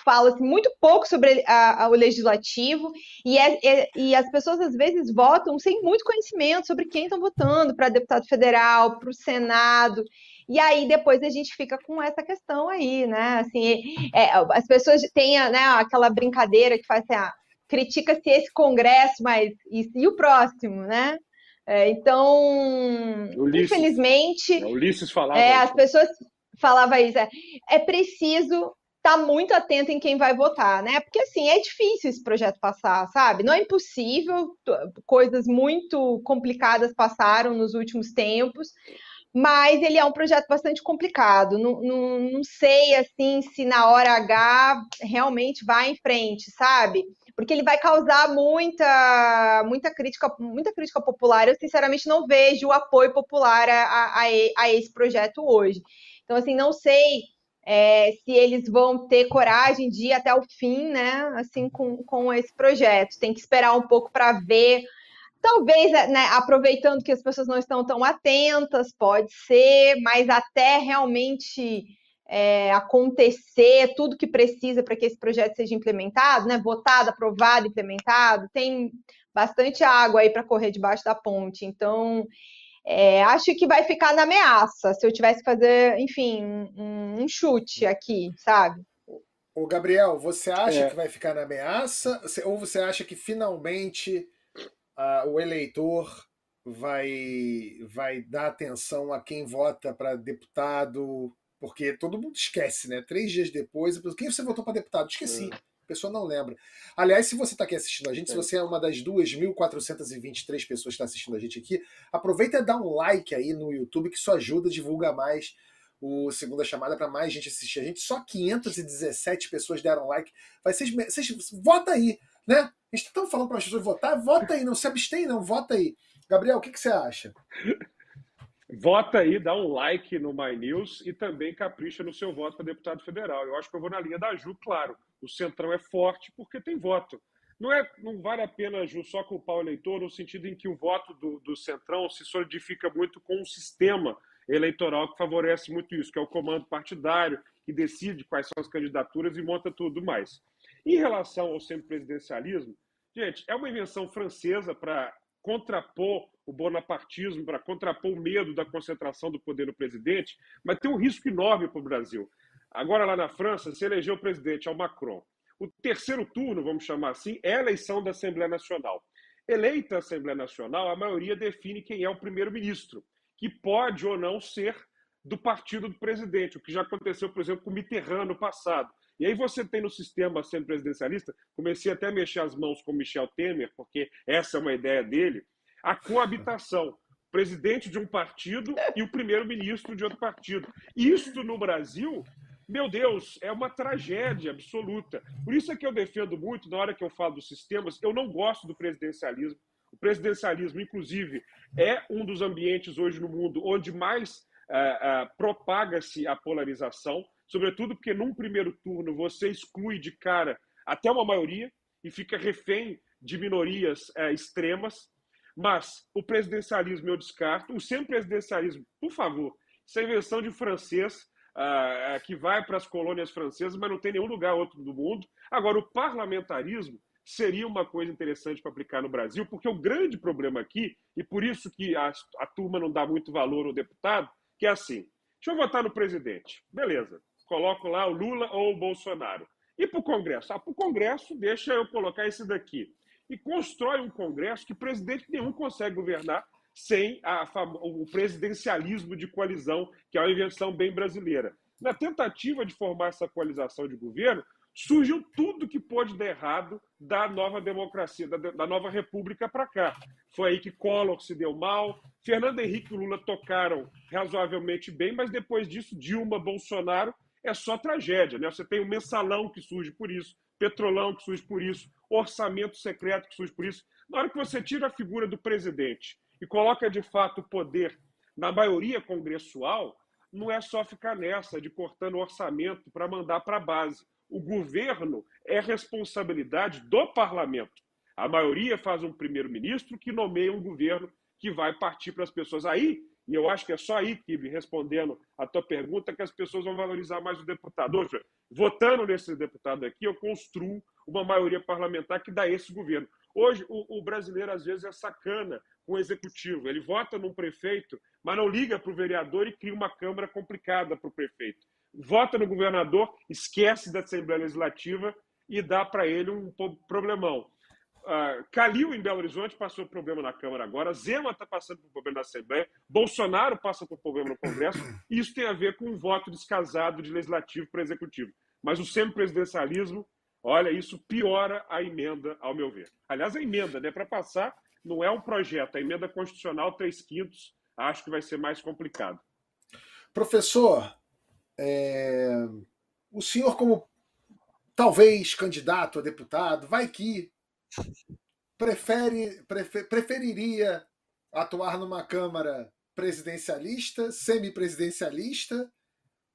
fala-se muito pouco sobre a, a, o legislativo, e, é, é, e as pessoas às vezes votam sem muito conhecimento sobre quem estão votando para deputado federal, para o Senado. E aí depois a gente fica com essa questão aí, né? Assim, é, as pessoas têm né, aquela brincadeira que faz assim, ah, critica-se esse Congresso, mas e, e o próximo, né? É, então, Ulisses, infelizmente, é, Ulisses falava é, as pessoas falavam isso. É, é preciso estar tá muito atento em quem vai votar, né? Porque assim é difícil esse projeto passar, sabe? Não é impossível, coisas muito complicadas passaram nos últimos tempos, mas ele é um projeto bastante complicado. Não, não, não sei assim se na hora H realmente vai em frente, sabe? Porque ele vai causar muita, muita crítica, muita crítica popular. Eu sinceramente não vejo o apoio popular a, a, a esse projeto hoje. Então, assim, não sei é, se eles vão ter coragem de ir até o fim, né? Assim, com, com esse projeto. Tem que esperar um pouco para ver Talvez, né, aproveitando que as pessoas não estão tão atentas, pode ser, mas até realmente é, acontecer tudo que precisa para que esse projeto seja implementado, né, votado, aprovado, implementado, tem bastante água aí para correr debaixo da ponte. Então, é, acho que vai ficar na ameaça, se eu tivesse que fazer, enfim, um, um chute aqui, sabe? O Gabriel, você acha é. que vai ficar na ameaça? Ou você acha que finalmente uh, o eleitor vai, vai dar atenção a quem vota para deputado, porque todo mundo esquece, né? Três dias depois, quem você votou para deputado? Esqueci. É. A pessoa não lembra. Aliás, se você está aqui assistindo a gente, é. se você é uma das 2.423 pessoas que está assistindo a gente aqui, aproveita e dá um like aí no YouTube, que isso ajuda, divulga mais o Segunda Chamada para mais gente assistir a gente. Só 517 pessoas deram like. Vai, vocês, vocês, vota aí, né? A gente está falando para as pessoas votar, vota aí, não se abstém, não, vota aí. Gabriel, o que, que você acha? Vota aí, dá um like no My News e também capricha no seu voto para deputado federal. Eu acho que eu vou na linha da Ju, claro. O Centrão é forte porque tem voto. Não, é, não vale a pena, Ju, só culpar o eleitor, no sentido em que o voto do, do Centrão se solidifica muito com um sistema eleitoral que favorece muito isso, que é o comando partidário, que decide quais são as candidaturas e monta tudo mais. Em relação ao semipresidencialismo, gente, é uma invenção francesa para contrapor o bonapartismo, para contrapor o medo da concentração do poder no presidente, mas tem um risco enorme para o Brasil. Agora, lá na França, se elegeu o presidente, é o Macron. O terceiro turno, vamos chamar assim, é a eleição da Assembleia Nacional. Eleita a Assembleia Nacional, a maioria define quem é o primeiro-ministro, que pode ou não ser do partido do presidente, o que já aconteceu, por exemplo, com o Mitterrand no passado. E aí você tem no sistema sendo presidencialista, comecei até a mexer as mãos com Michel Temer, porque essa é uma ideia dele, a coabitação. Presidente de um partido e o primeiro-ministro de outro partido. Isto no Brasil, meu Deus, é uma tragédia absoluta. Por isso é que eu defendo muito, na hora que eu falo dos sistemas, eu não gosto do presidencialismo. O presidencialismo, inclusive, é um dos ambientes hoje no mundo onde mais uh, uh, propaga-se a polarização sobretudo porque num primeiro turno você exclui de cara até uma maioria e fica refém de minorias é, extremas. Mas o presidencialismo eu descarto. O semipresidencialismo, por favor, é invenção de francês uh, que vai para as colônias francesas, mas não tem nenhum lugar outro do mundo. Agora, o parlamentarismo seria uma coisa interessante para aplicar no Brasil, porque o grande problema aqui, e por isso que a, a turma não dá muito valor ao deputado, que é assim: deixa eu votar no presidente. Beleza coloco lá o Lula ou o Bolsonaro. E para o Congresso? Ah, para o Congresso, deixa eu colocar esse daqui. E constrói um Congresso que presidente nenhum consegue governar sem a, o presidencialismo de coalizão, que é uma invenção bem brasileira. Na tentativa de formar essa coalização de governo, surgiu tudo que pôde dar errado da nova democracia, da, da nova república para cá. Foi aí que Collor se deu mal, Fernando Henrique e Lula tocaram razoavelmente bem, mas depois disso, Dilma, Bolsonaro é só tragédia. Né? Você tem o mensalão que surge por isso, petrolão que surge por isso, orçamento secreto que surge por isso. Na hora que você tira a figura do presidente e coloca de fato o poder na maioria congressual, não é só ficar nessa de cortando orçamento para mandar para a base. O governo é responsabilidade do parlamento. A maioria faz um primeiro-ministro que nomeia um governo que vai partir para as pessoas. Aí e eu acho que é só aí, Kibe, respondendo a tua pergunta, que as pessoas vão valorizar mais o deputado. Hoje, votando nesse deputado aqui, eu construo uma maioria parlamentar que dá esse governo. Hoje, o, o brasileiro, às vezes, é sacana com o executivo. Ele vota num prefeito, mas não liga para o vereador e cria uma Câmara complicada para o prefeito. Vota no governador, esquece da Assembleia Legislativa e dá para ele um problemão. Uh, Calil, em Belo Horizonte, passou por problema na Câmara agora, Zema está passando por problema na Assembleia, Bolsonaro passa por problema no Congresso, e isso tem a ver com um voto descasado de legislativo para executivo. Mas o semipresidencialismo, olha, isso piora a emenda, ao meu ver. Aliás, a emenda, né, para passar, não é um projeto, a emenda constitucional 3 quintos, acho que vai ser mais complicado. Professor, é... o senhor, como talvez candidato a deputado, vai que prefere, prefer, preferiria atuar numa Câmara presidencialista, semipresidencialista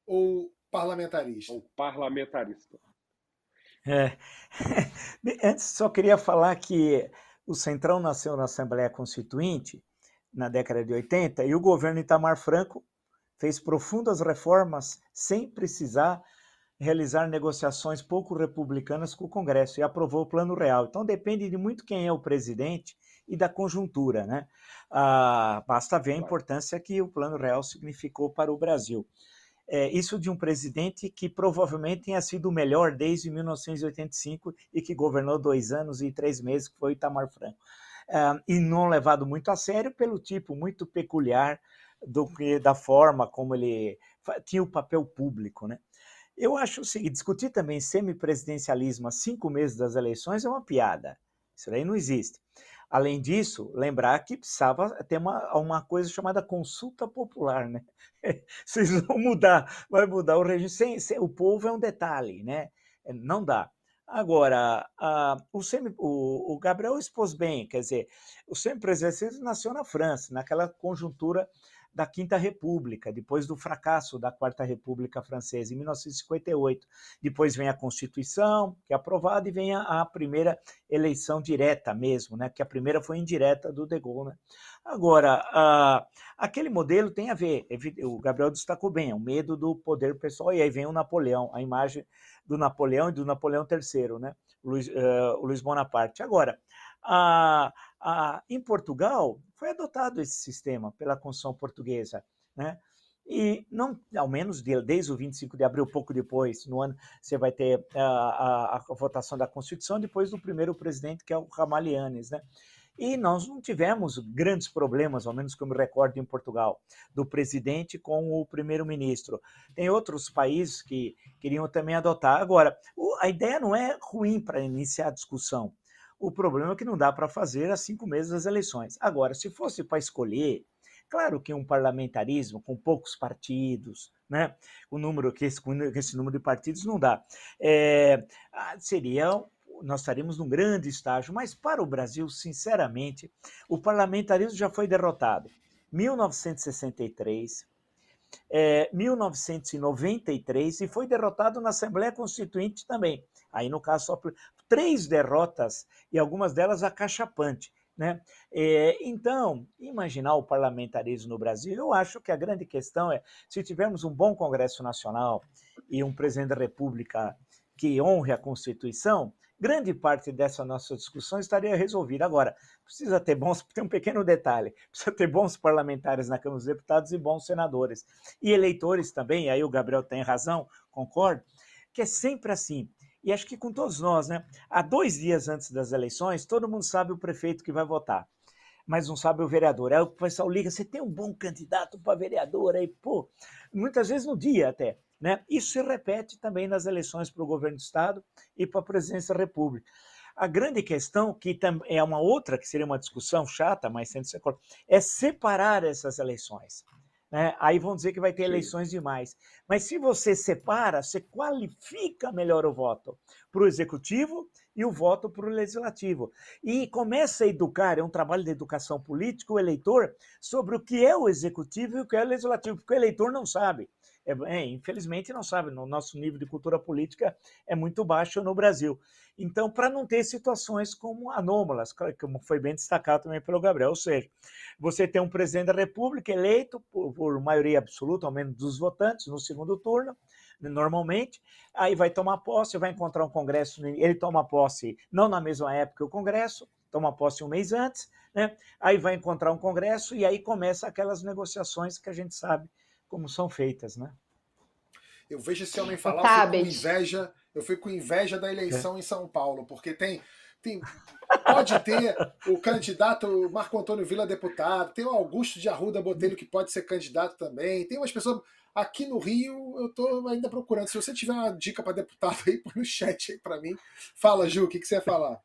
ou parlamentarista? Ou parlamentarista. É. Antes, só queria falar que o Centrão nasceu na Assembleia Constituinte na década de 80 e o governo Itamar Franco fez profundas reformas sem precisar realizar negociações pouco republicanas com o Congresso e aprovou o Plano Real. Então depende de muito quem é o presidente e da conjuntura, né? Ah, basta ver a importância que o Plano Real significou para o Brasil. É, isso de um presidente que provavelmente tenha sido o melhor desde 1985 e que governou dois anos e três meses, que foi Itamar Franco. Ah, e não levado muito a sério pelo tipo muito peculiar do da forma como ele tinha o papel público, né? Eu acho o seguinte, discutir também semipresidencialismo a cinco meses das eleições é uma piada. Isso aí não existe. Além disso, lembrar que precisava ter uma, uma coisa chamada consulta popular, né? Vocês vão mudar, vai mudar o regime. Sem, sem, o povo é um detalhe, né? Não dá. Agora, a, o, semi, o, o, Gabriel expôs bem, quer dizer, o semipresidencialismo nasceu na França, naquela conjuntura da Quinta República, depois do fracasso da Quarta República Francesa, em 1958. Depois vem a Constituição, que é aprovada, e vem a, a primeira eleição direta mesmo, né? que a primeira foi indireta do De Gaulle. Né? Agora, aquele modelo tem a ver, o Gabriel destacou bem, é o medo do poder pessoal, e aí vem o Napoleão, a imagem do Napoleão e do Napoleão III, né? Luiz, uh, Luiz Bonaparte. Agora, em Portugal, foi adotado esse sistema pela Constituição Portuguesa, né? E não, ao menos desde o 25 de abril, pouco depois, no ano, você vai ter a, a, a votação da Constituição, depois do primeiro presidente, que é o Ramalhianes, né? E nós não tivemos grandes problemas, ao menos que eu me recordo em Portugal, do presidente com o primeiro-ministro. Tem outros países que queriam também adotar. Agora, a ideia não é ruim para iniciar a discussão. O problema é que não dá para fazer a cinco meses das eleições. Agora, se fosse para escolher, claro que um parlamentarismo com poucos partidos, né? O número que esse, esse número de partidos não dá. É, seria nós estaríamos num grande estágio, mas para o Brasil, sinceramente, o parlamentarismo já foi derrotado. 1963, é, 1993 e foi derrotado na Assembleia Constituinte também. Aí, no caso, só três derrotas e algumas delas acachapante. Né? É, então, imaginar o parlamentarismo no Brasil, eu acho que a grande questão é se tivermos um bom Congresso Nacional e um presidente da República que honre a Constituição, grande parte dessa nossa discussão estaria resolvida. Agora, precisa ter bons, tem um pequeno detalhe, precisa ter bons parlamentares na Câmara dos Deputados e bons senadores. E eleitores também, aí o Gabriel tem razão, concordo, que é sempre assim e acho que com todos nós, né? Há dois dias antes das eleições, todo mundo sabe o prefeito que vai votar, mas não sabe o vereador. Aí o pessoal liga: você tem um bom candidato para vereador? Aí, pô, muitas vezes no dia até. Né? Isso se repete também nas eleições para o governo do Estado e para a presidência da República. A grande questão, que é uma outra, que seria uma discussão chata, mas sendo é separar essas eleições. Né? Aí vão dizer que vai ter eleições demais. Mas se você separa, você qualifica melhor o voto para o executivo e o voto para o legislativo. E começa a educar, é um trabalho de educação política, o eleitor, sobre o que é o executivo e o que é o legislativo, porque o eleitor não sabe. É, é, infelizmente não sabe, no nosso nível de cultura política é muito baixo no Brasil. Então, para não ter situações como anômalas, como foi bem destacado também pelo Gabriel, ou seja, você tem um presidente da República eleito por, por maioria absoluta, ao menos dos votantes, no segundo turno, normalmente, aí vai tomar posse, vai encontrar um congresso, ele toma posse não na mesma época que o congresso, toma posse um mês antes, né? Aí vai encontrar um congresso e aí começa aquelas negociações que a gente sabe como são feitas, né? Eu vejo esse homem falar, eu fico com inveja, eu fico com inveja da eleição é. em São Paulo, porque tem tem, pode ter o candidato Marco Antônio Vila deputado, tem o Augusto de Arruda Botelho que pode ser candidato também, tem umas pessoas. Aqui no Rio, eu estou ainda procurando. Se você tiver uma dica para deputado aí, põe no chat aí para mim. Fala, Ju, o que, que você ia falar?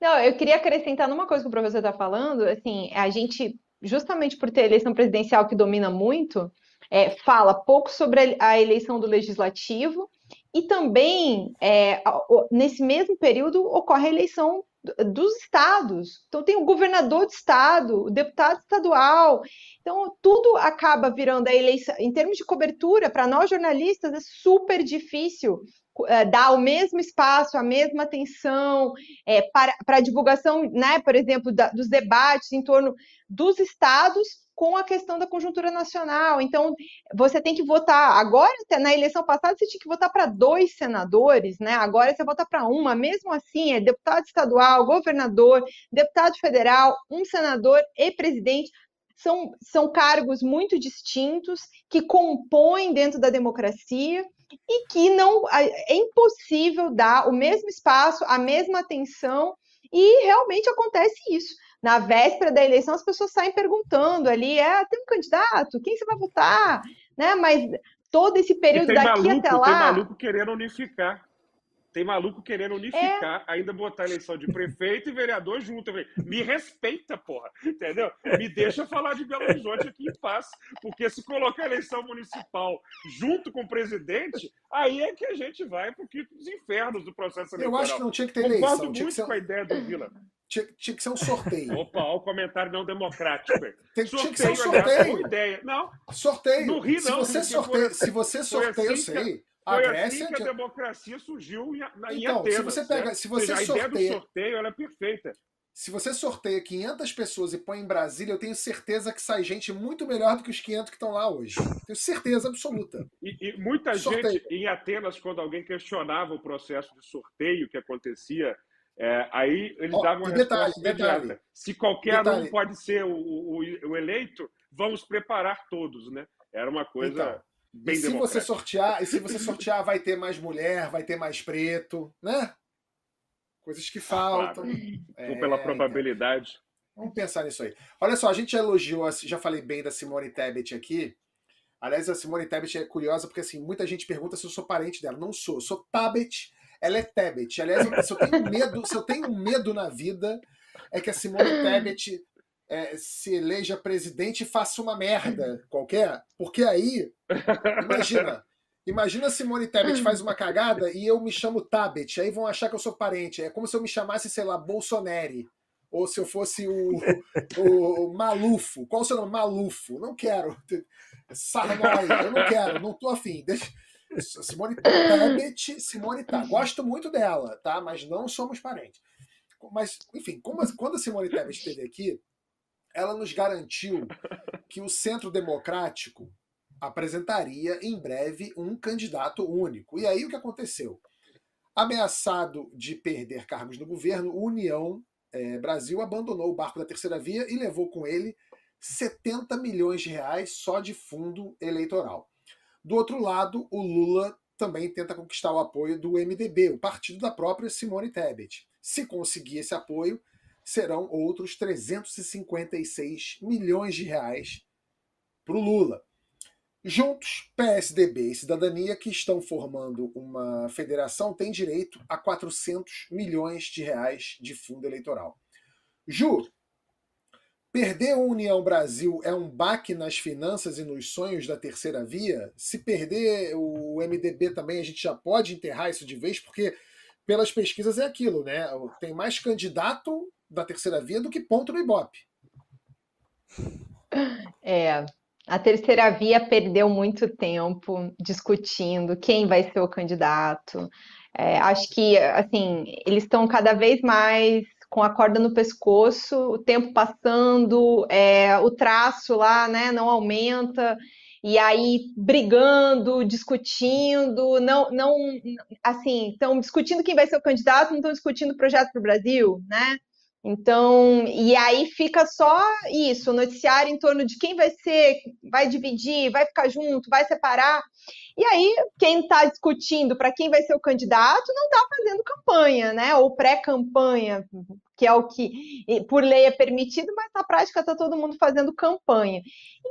Não, eu queria acrescentar numa coisa que o professor está falando, assim, a gente, justamente por ter eleição presidencial que domina muito, é, fala pouco sobre a eleição do legislativo e também, é, nesse mesmo período, ocorre a eleição dos estados. Então, tem o governador do estado, o deputado estadual. Então, tudo acaba virando a eleição. Em termos de cobertura, para nós jornalistas, é super difícil é, dar o mesmo espaço, a mesma atenção é, para, para a divulgação, né, por exemplo, da, dos debates em torno dos estados com a questão da conjuntura nacional. Então, você tem que votar. Agora, na eleição passada, você tinha que votar para dois senadores, né? Agora você vota para uma. Mesmo assim, é deputado estadual, governador, deputado federal, um senador e presidente. São, são cargos muito distintos que compõem dentro da democracia e que não é impossível dar o mesmo espaço, a mesma atenção, e realmente acontece isso. Na véspera da eleição, as pessoas saem perguntando ali: é, tem um candidato? Quem você vai votar? Né? Mas todo esse período daqui maluco, até lá. Tem maluco querendo unificar. Tem maluco querendo unificar, é... ainda botar a eleição de prefeito e vereador junto. Me respeita, porra. Entendeu? Me deixa falar de Belo Horizonte aqui em paz. Porque se colocar a eleição municipal junto com o presidente, aí é que a gente vai para os infernos do processo eleitoral. Eu acho que não tinha que ter eleição. Concordo muito ser... com a ideia do Vila. Tinha, tinha, que ser um sorteio. Opa, olha o comentário não democrático. Tem, sorteio, tinha que ser um sorteio. Ideia. Não. Sorteio. No Rio, não. Se você sorteia, se você sorteia, assim eu sei. A Foi Grécia assim que a democracia surgiu em então, Atenas. Se você pega, se você seja, sorteia, a ideia do sorteio ela é perfeita. Se você sorteia 500 pessoas e põe em Brasília, eu tenho certeza que sai gente muito melhor do que os 500 que estão lá hoje. Tenho certeza absoluta. E, e muita sorteio. gente em Atenas, quando alguém questionava o processo de sorteio que acontecia, é, aí eles oh, davam uma detalhe. Detalhe, Se qualquer detalhe. um pode ser o, o, o, eleito, vamos preparar todos, né? Era uma coisa. Então, Bem e se você sortear, e se você sortear, vai ter mais mulher, vai ter mais preto, né? Coisas que faltam. Ah, claro. é, pela probabilidade. Então, vamos pensar nisso aí. Olha só, a gente já elogiou, já falei bem da Simone Tebet aqui. Aliás, a Simone Tebet é curiosa porque assim, muita gente pergunta se eu sou parente dela. Não sou, eu sou Tabet, ela é Tebet. Aliás, se eu tenho medo, se eu tenho medo na vida, é que a Simone Tebet é, se eleja presidente e faça uma merda qualquer, porque aí, imagina, imagina Simone Tebet faz uma cagada e eu me chamo Tabet, aí vão achar que eu sou parente. É como se eu me chamasse, sei lá, Bolsonaro. Ou se eu fosse o, o, o Malufo. Qual o seu nome? Malufo. Não quero. Sarnói. Eu não quero, não tô afim. Deixa... Simone Tebet, Simone tá. Gosto muito dela, tá? Mas não somos parentes. Mas, enfim, como, quando a Simone Tebet esteve aqui, ela nos garantiu que o Centro Democrático apresentaria em breve um candidato único. E aí o que aconteceu? Ameaçado de perder cargos no governo, União é, Brasil abandonou o barco da terceira via e levou com ele 70 milhões de reais só de fundo eleitoral. Do outro lado, o Lula também tenta conquistar o apoio do MDB, o partido da própria Simone Tebet. Se conseguir esse apoio, serão outros 356 milhões de reais para o Lula. Juntos, PSDB e Cidadania, que estão formando uma federação, têm direito a 400 milhões de reais de fundo eleitoral. Ju, perder a União Brasil é um baque nas finanças e nos sonhos da terceira via? Se perder o MDB também, a gente já pode enterrar isso de vez, porque pelas pesquisas é aquilo, né? Tem mais candidato da terceira via do que ponto no Ibope. É, a terceira via perdeu muito tempo discutindo quem vai ser o candidato. É, acho que, assim, eles estão cada vez mais com a corda no pescoço, o tempo passando, é, o traço lá, né, não aumenta, e aí brigando, discutindo, não, não, assim, estão discutindo quem vai ser o candidato, não estão discutindo o projeto para o Brasil, né? Então, e aí fica só isso, noticiário em torno de quem vai ser, vai dividir, vai ficar junto, vai separar. E aí, quem está discutindo para quem vai ser o candidato não está fazendo campanha, né? Ou pré-campanha, que é o que por lei é permitido, mas na prática está todo mundo fazendo campanha.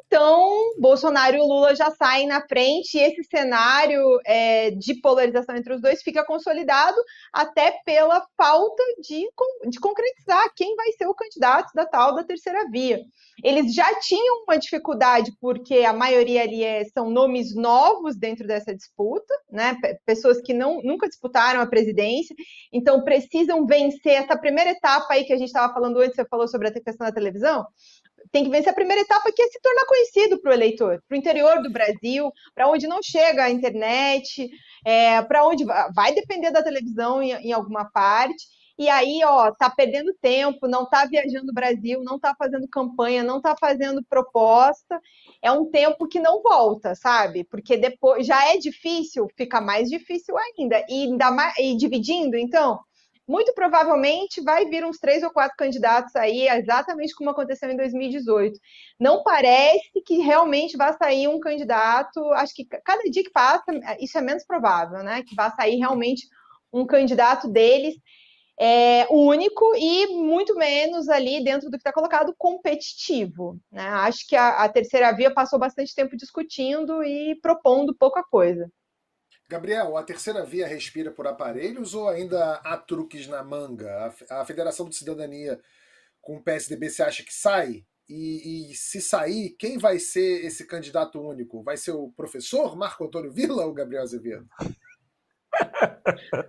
Então, Bolsonaro e Lula já saem na frente, e esse cenário é, de polarização entre os dois fica consolidado até pela falta de, de concretizar quem vai ser o candidato da tal da terceira via. Eles já tinham uma dificuldade, porque a maioria ali é, são nomes novos dentro dessa disputa, né? Pessoas que não, nunca disputaram a presidência, então precisam vencer essa primeira etapa aí que a gente estava falando antes, você falou sobre a questão da televisão. Tem que vencer a primeira etapa, que é se tornar conhecido para o eleitor, para o interior do Brasil, para onde não chega a internet, é, para onde vai depender da televisão em, em alguma parte e aí, ó, tá perdendo tempo, não tá viajando o Brasil, não tá fazendo campanha, não tá fazendo proposta. É um tempo que não volta, sabe? Porque depois já é difícil, fica mais difícil ainda. E, ainda mais, e dividindo, então, muito provavelmente vai vir uns três ou quatro candidatos aí, exatamente como aconteceu em 2018. Não parece que realmente vai sair um candidato, acho que cada dia que passa, isso é menos provável, né? Que vai sair realmente um candidato deles é, único e muito menos ali dentro do que está colocado competitivo. Né? Acho que a, a, terceira via passou bastante tempo discutindo e propondo pouca coisa. Gabriel, a terceira via respira por aparelhos ou ainda há truques na manga? A, Federação de Cidadania com o PSDB, você acha que sai? E, e, se sair, quem vai ser esse candidato único? Vai ser o professor Marco Antônio Villa ou Gabriel Azevedo?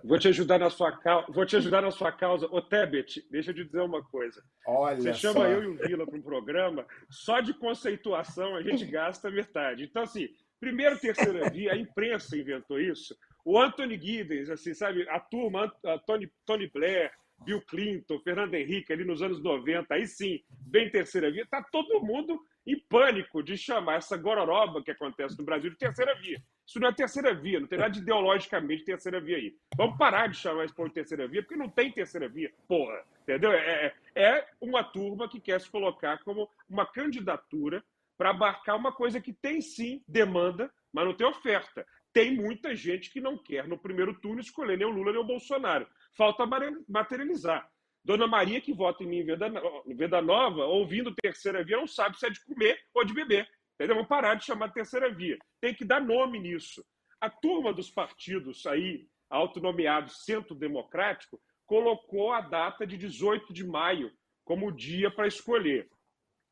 Vou te ajudar na sua causa. Vou te ajudar na sua causa. Ô, Tebet, deixa eu te dizer uma coisa. Olha Você chama só. eu e o Vila para um programa, só de conceituação a gente gasta metade. Então, assim, primeiro, terceira via, a imprensa inventou isso. O Anthony Giddens, assim, sabe, a turma, a Tony, Tony Blair, Bill Clinton, Fernando Henrique, ali nos anos 90, aí sim, bem terceira via, tá todo mundo em pânico de chamar essa gororoba que acontece no Brasil de terceira via. Isso não é terceira via, não tem nada de ideologicamente terceira via aí. Vamos parar de chamar isso de terceira via, porque não tem terceira via, porra. Entendeu? É, é, é uma turma que quer se colocar como uma candidatura para abarcar uma coisa que tem sim demanda, mas não tem oferta. Tem muita gente que não quer, no primeiro turno, escolher nem o Lula nem o Bolsonaro. Falta materializar. Dona Maria, que vota em mim em Venda Nova, ouvindo terceira via, não sabe se é de comer ou de beber. Entendeu? Vamos parar de chamar de terceira via. Tem que dar nome nisso. A turma dos partidos aí, autonomeados Centro Democrático, colocou a data de 18 de maio como dia para escolher.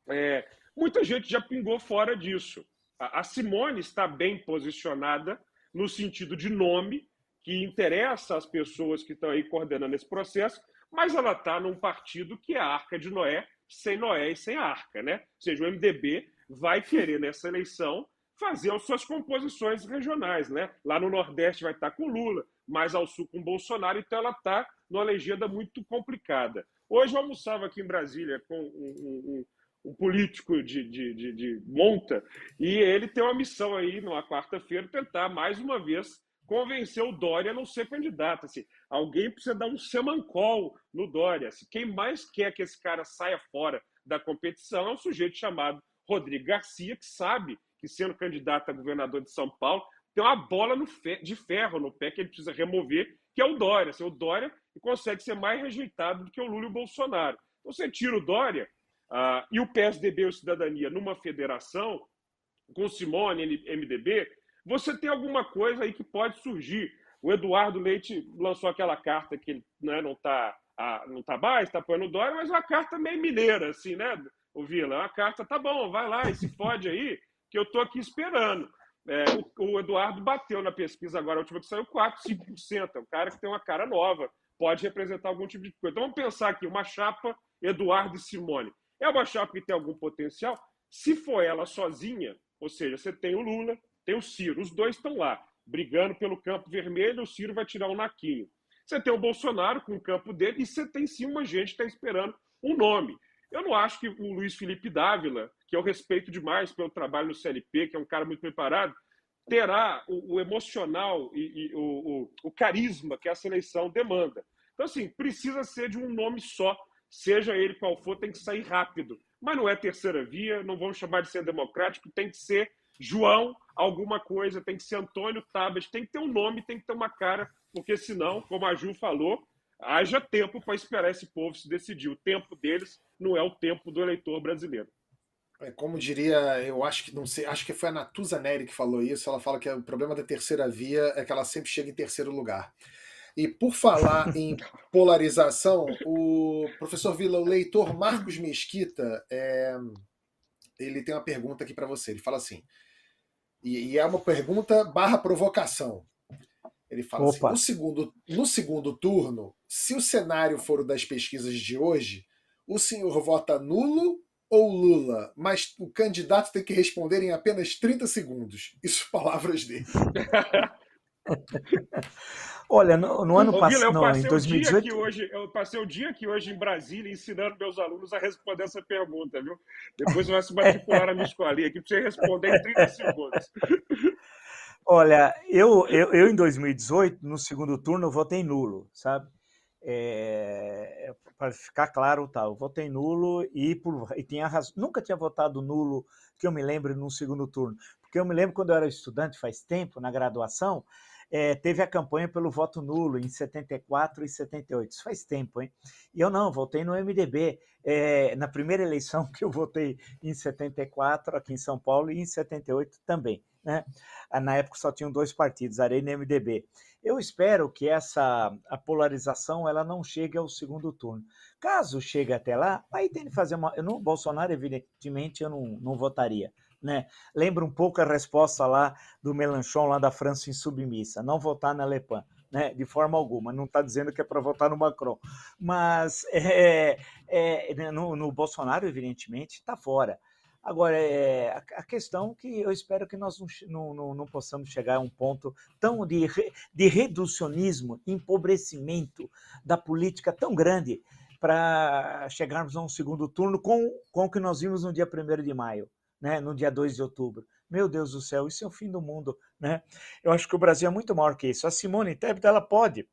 É, muita gente já pingou fora disso. A Simone está bem posicionada no sentido de nome, que interessa às pessoas que estão aí coordenando esse processo, mas ela está num partido que é a Arca de Noé, sem Noé e sem Arca, né? Ou seja, o MDB vai querer nessa eleição fazer as suas composições regionais, né? Lá no Nordeste vai estar com Lula, mais ao sul com Bolsonaro, então ela está numa legenda muito complicada. Hoje eu almoçava aqui em Brasília com um, um, um político de, de, de, de, monta e ele tem uma missão aí, numa quarta-feira, tentar mais uma vez convencer o Dória a não ser candidato. Assim, alguém precisa dar um semancol no Dória. Assim, quem mais quer que esse cara saia fora da competição é um sujeito chamado Rodrigo Garcia, que sabe que, sendo candidato a governador de São Paulo, tem uma bola de ferro no pé que ele precisa remover, que é o Dória. Assim, o Dória consegue ser mais rejeitado do que o Lula e o Bolsonaro. Então, você tira o Dória uh, e o PSDB e o Cidadania numa federação, com Simone, MDB, você tem alguma coisa aí que pode surgir. O Eduardo Leite lançou aquela carta que né, não está não tá mais, está apoiando o Dória, mas é uma carta meio mineira, assim, né? o Vila, a carta tá bom, vai lá e se pode aí, que eu tô aqui esperando. É, o, o, Eduardo bateu na pesquisa agora, a última que saiu, 4, 5%. É um cara que tem uma cara nova, pode representar algum tipo de coisa. Então vamos pensar aqui, uma chapa Eduardo e Simone. É uma chapa que tem algum potencial? Se for ela sozinha, ou seja, você tem o Lula, tem o Ciro, os dois estão lá, brigando pelo campo vermelho, o Ciro vai tirar o naquinho. Você tem o Bolsonaro com o campo dele e você tem sim uma gente que está esperando um nome. Eu não acho que o Luiz Felipe Dávila, que eu respeito demais pelo trabalho no CLP, que é um cara muito preparado, terá o, o emocional e, e o, o, o, carisma que a seleção demanda. Então, assim, precisa ser de um nome só. Seja ele qual for, tem que sair rápido. Mas não é terceira via, não vamos chamar de ser democrático, tem que ser João alguma coisa, tem que ser Antônio Tabas, tem que ter um nome, tem que ter uma cara, porque senão, como a Ju falou, haja tempo para esperar esse povo se decidir. O tempo deles não é o tempo do eleitor brasileiro. É, como diria, eu acho que não sei, acho que foi a Natuza Neri que falou isso. Ela fala que o problema da terceira via é que ela sempre chega em terceiro lugar. E por falar em polarização, o professor Vila, o leitor Marcos Mesquita, é, ele tem uma pergunta aqui para você. Ele fala assim, e, e, é uma pergunta barra provocação. Ele fala assim, Opa. assim: no segundo, no segundo turno, se o cenário for o das pesquisas de hoje, o senhor vota nulo ou Lula? Mas o candidato tem que responder em apenas 30 segundos. Isso, palavras dele. Olha, no, no ano passado, não, em 2018... Um hoje, eu passei o dia aqui hoje em Brasília ensinando meus alunos a responder essa pergunta, viu? Depois vai se matricular na minha escolinha aqui para você responder em 30 segundos. Olha, eu, eu, eu em 2018, no segundo turno, votei nulo, sabe? É para ficar claro, tá, eu votei nulo e, por, e tinha razão, nunca tinha votado nulo, que eu me lembro, no segundo turno, porque eu me lembro quando eu era estudante, faz tempo, na graduação, é, teve a campanha pelo voto nulo em 74 e 78. Isso faz tempo, hein? E eu não, votei no MDB. É, na primeira eleição que eu votei em 74 aqui em São Paulo e em 78 também. Né? Ah, na época só tinham dois partidos, Arena e MDB. Eu espero que essa a polarização ela não chegue ao segundo turno. Caso chegue até lá, aí tem que fazer uma. Eu no Bolsonaro, evidentemente, eu não, não votaria. Né? Lembra um pouco a resposta lá do Melanchon, lá da França insubmissa, não votar na Le Pen. Né, de forma alguma, não está dizendo que é para votar no Macron, mas é, é, né, no, no, Bolsonaro, evidentemente, está fora. Agora, é, a, a, questão que eu espero que nós não, não, não possamos chegar a um ponto tão de, de reducionismo, empobrecimento da política tão grande para chegarmos a um segundo turno com, com o que nós vimos no dia 1 de maio né, no dia 2 de outubro. Meu Deus do céu, isso é o fim do mundo. Né? Eu acho que o Brasil é muito maior que isso. A Simone Tebet, ela pode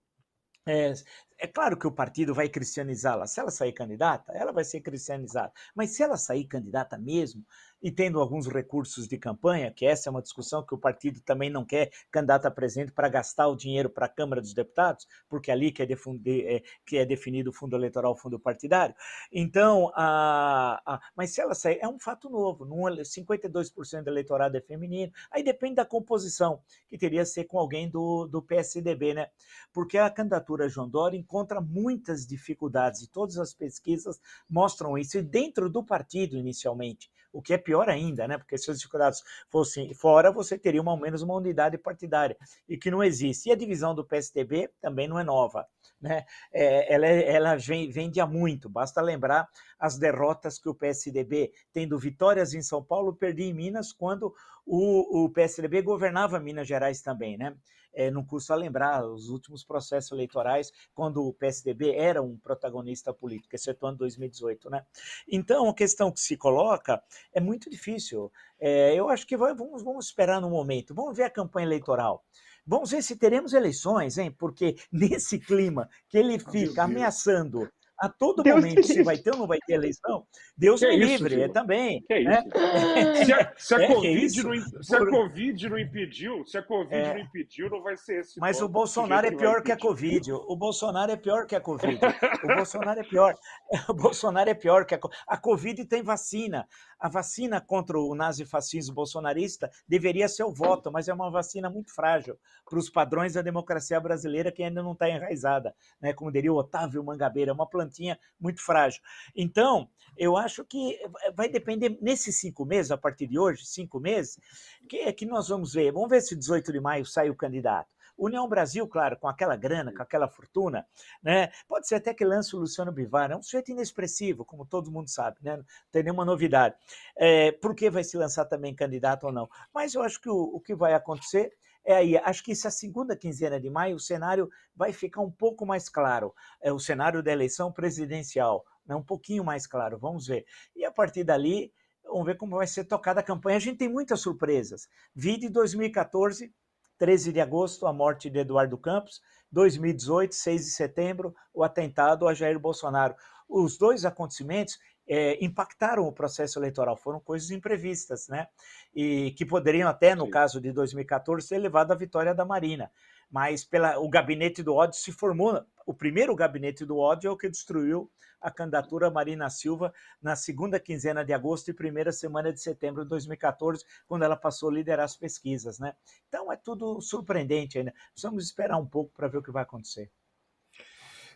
é, é, claro que o partido vai cristianizá-la. Se ela sair candidata, ela vai ser cristianizada. Mas se ela sair candidata mesmo, e tendo alguns recursos de campanha, que essa é uma discussão que o partido também não quer candidata presente para gastar o dinheiro para a Câmara dos Deputados, porque é ali que é, defundir, é, que é definido o fundo eleitoral, o fundo partidário. Então, a, a, mas se ela sair, é um fato novo, 52% do eleitorado é feminino, aí depende da composição, que teria que ser com alguém do, do PSDB, né? Porque a candidatura João Dória encontra muitas dificuldades, e todas as pesquisas mostram isso, e dentro do partido, inicialmente o que é pior ainda, né? Porque se as dificuldades fossem fora, você teria ao menos uma unidade partidária, e que não existe. E a divisão do PSDB também não é nova, né? É, ela, é, ela vem, vende há muito, basta lembrar as derrotas que o PSDB, tendo vitórias em São Paulo, perdia em Minas, quando o, o PSDB governava Minas Gerais também, né? É, não custa lembrar os últimos processos eleitorais, quando o PSDB era um protagonista político, excetuando 2018. Né? Então, a questão que se coloca é muito difícil. É, eu acho que vai, vamos, vamos esperar no momento, vamos ver a campanha eleitoral. Vamos ver se teremos eleições, hein? Porque nesse clima que ele fica ameaçando a todo Deus momento se vai ter ou não vai ter eleição, Deus que me isso, livre, é também. Que né? se, a, se, a é, COVID não, se a Covid não impediu, se a Covid é. não impediu, não vai ser esse. Mas o Bolsonaro é pior que a Covid. O Bolsonaro é pior que a Covid. O Bolsonaro é pior. O Bolsonaro é pior que a A Covid tem vacina. A vacina contra o nazifascismo bolsonarista deveria ser o voto, mas é uma vacina muito frágil para os padrões da democracia brasileira que ainda não está enraizada, né? Como diria o Otávio Mangabeira, é uma plantinha muito frágil. Então, eu acho que vai depender nesses cinco meses, a partir de hoje, cinco meses, que é que nós vamos ver. Vamos ver se 18 de maio sai o candidato. União Brasil, claro, com aquela grana, com aquela fortuna, né? Pode ser até que lance o Luciano Bivar, é um sujeito inexpressivo, como todo mundo sabe, né? Não tem nenhuma novidade. É, por que vai se lançar também candidato ou não? Mas eu acho que o, o que vai acontecer é aí. Acho que essa segunda quinzena de maio o cenário vai ficar um pouco mais claro. É o cenário da eleição presidencial, né? um pouquinho mais claro. Vamos ver. E a partir dali, vamos ver como vai ser tocada a campanha. A gente tem muitas surpresas. Vi de 2014 13 de agosto, a morte de Eduardo Campos, 2018, 6 de setembro, o atentado a Jair Bolsonaro. Os dois acontecimentos é, impactaram o processo eleitoral, foram coisas imprevistas, né? E que poderiam até, no Sim. caso de 2014, ter levado à vitória da Marina. Mas pela, o gabinete do ódio se formou. O primeiro gabinete do ódio é o que destruiu a candidatura Marina Silva na segunda quinzena de agosto e primeira semana de setembro de 2014, quando ela passou a liderar as pesquisas, né? Então é tudo surpreendente ainda. Precisamos esperar um pouco para ver o que vai acontecer.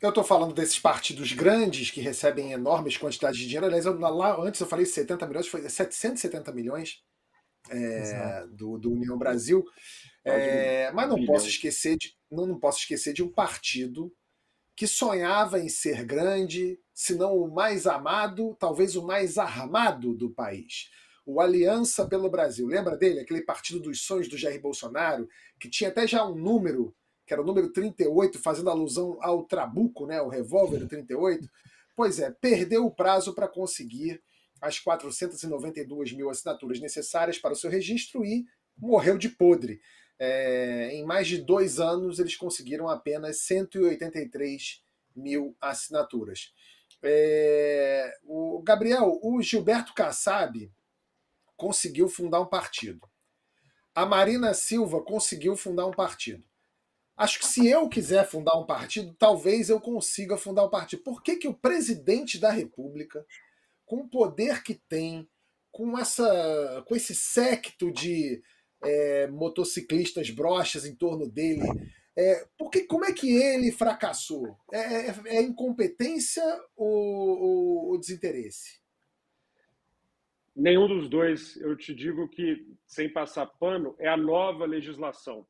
Eu estou falando desses partidos grandes que recebem enormes quantidades de dinheiro. Aliás, eu, lá, antes eu falei 70 milhões, foi 770 milhões é, do, do, União Brasil. É, mas não posso esquecer de não, não posso esquecer de um partido que sonhava em ser grande, se não o mais amado, talvez o mais armado do país. O Aliança pelo Brasil. Lembra dele? Aquele partido dos sonhos do Jair Bolsonaro, que tinha até já um número que era o número 38, fazendo alusão ao Trabuco, né, o revólver 38. Pois é, perdeu o prazo para conseguir as 492 mil assinaturas necessárias para o seu registro e morreu de podre. É, em mais de dois anos, eles conseguiram apenas 183 mil assinaturas. É, o Gabriel, o Gilberto Kassab conseguiu fundar um partido. A Marina Silva conseguiu fundar um partido. Acho que se eu quiser fundar um partido, talvez eu consiga fundar um partido. Por que, que o presidente da República, com o poder que tem, com, essa, com esse secto de é, motociclistas brochas em torno dele, é, porque, como é que ele fracassou? É, é, é incompetência ou, ou, desinteresse? Nenhum dos dois. Eu te digo que, sem passar pano, é a nova legislação.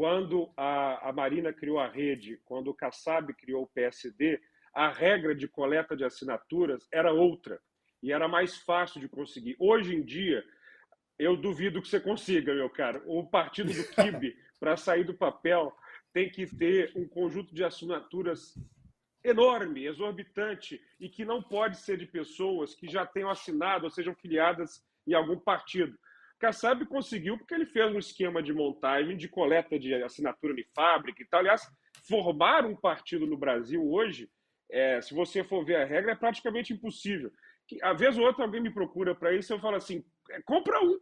Quando a, a Marina criou a rede, quando o Kassab criou o PSD, a regra de coleta de assinaturas era outra e era mais fácil de conseguir. Hoje em dia, eu duvido que você consiga, meu cara. O partido do Kibe, para sair do papel, tem que ter um conjunto de assinaturas enorme, exorbitante, e que não pode ser de pessoas que já tenham assinado ou sejam filiadas em algum partido. Kassab conseguiu porque ele fez um esquema de montagem, de coleta de assinatura de fábrica e tal. Aliás, formar um partido no Brasil hoje, é, se você for ver a regra, é praticamente impossível. Que, a vez ou outra alguém me procura para isso, eu falo assim: é, compra um,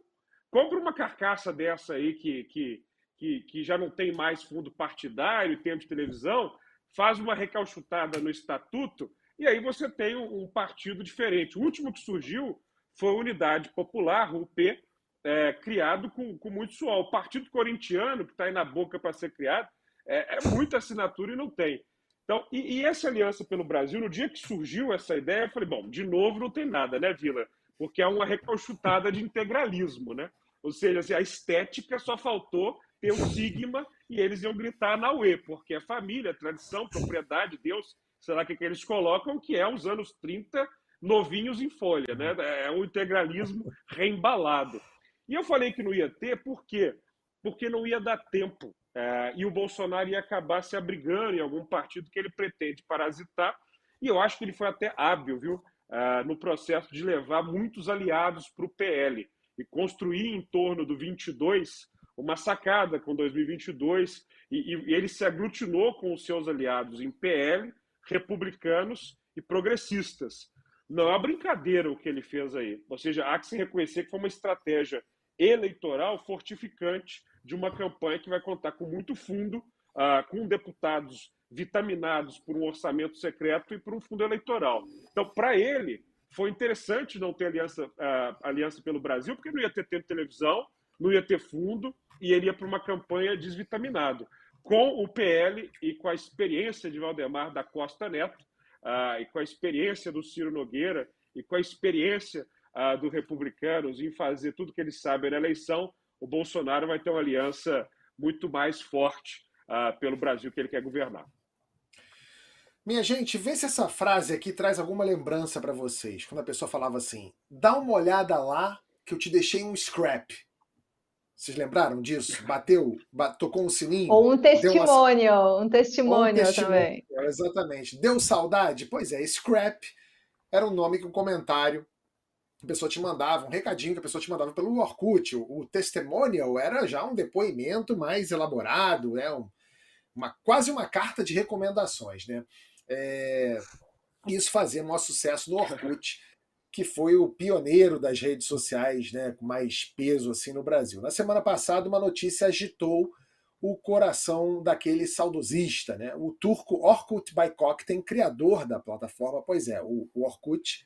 compra uma carcaça dessa aí que, que, que, que já não tem mais fundo partidário, tempo de televisão, faz uma recalchutada no estatuto e aí você tem um, um partido diferente. O último que surgiu foi a Unidade Popular, o UP, é, criado com, com muito suor. O Partido Corintiano, que está aí na boca para ser criado, é, é, muita assinatura e não tem. Então, e, e, essa aliança pelo Brasil, no dia que surgiu essa ideia, eu falei, bom, de novo não tem nada, né, Vila? Porque é uma recalchutada de integralismo, né? Ou seja, assim, a estética só faltou ter o sigma e eles iam gritar na UE, porque é família, tradição, propriedade, Deus, será que, que eles colocam, que é os anos 30 novinhos em folha, né? É um integralismo reembalado. E eu falei que não ia ter, por quê? Porque não ia dar tempo. É, e o Bolsonaro ia acabar se abrigando em algum partido que ele pretende parasitar. E eu acho que ele foi até hábil, viu? É, no processo de levar muitos aliados para o PL e construir em torno do 22 uma sacada com 2022 e, e ele se aglutinou com os seus aliados em PL, republicanos e progressistas. Não é uma brincadeira o que ele fez aí. Ou seja, há que se reconhecer que foi uma estratégia eleitoral fortificante de uma campanha que vai contar com muito fundo, uh, com deputados vitaminados por um orçamento secreto e por um fundo eleitoral. Então, para ele, foi interessante não ter aliança, uh, aliança pelo Brasil, porque não ia ter tempo de televisão, não ia ter fundo, e ele ia para uma campanha desvitaminado. Com o PL e com a experiência de Valdemar da Costa Neto, uh, e com a experiência do Ciro Nogueira, e com a experiência do Republicanos em fazer tudo que eles sabem na eleição, o Bolsonaro vai ter uma aliança muito mais forte uh, pelo Brasil que ele quer governar. Minha gente, vê se essa frase aqui traz alguma lembrança para vocês. Quando a pessoa falava assim: dá uma olhada lá que eu te deixei um scrap. Vocês lembraram disso? Bateu, tocou um sininho. Ou um testemunho, uma... um testemunho, um testemunho também. Exatamente. Deu saudade? Pois é, scrap era um nome que um comentário a pessoa te mandava, um recadinho que a pessoa te mandava pelo Orkut. O, o testimonial era já um depoimento mais elaborado, né? Um, uma, quase uma carta de recomendações. Né? É, isso fazia maior sucesso no Orkut, que foi o pioneiro das redes sociais né, com mais peso assim no Brasil. Na semana passada, uma notícia agitou o coração daquele saudosista, né? o turco Orkut Baykokten, criador da plataforma. Pois é, o, o Orkut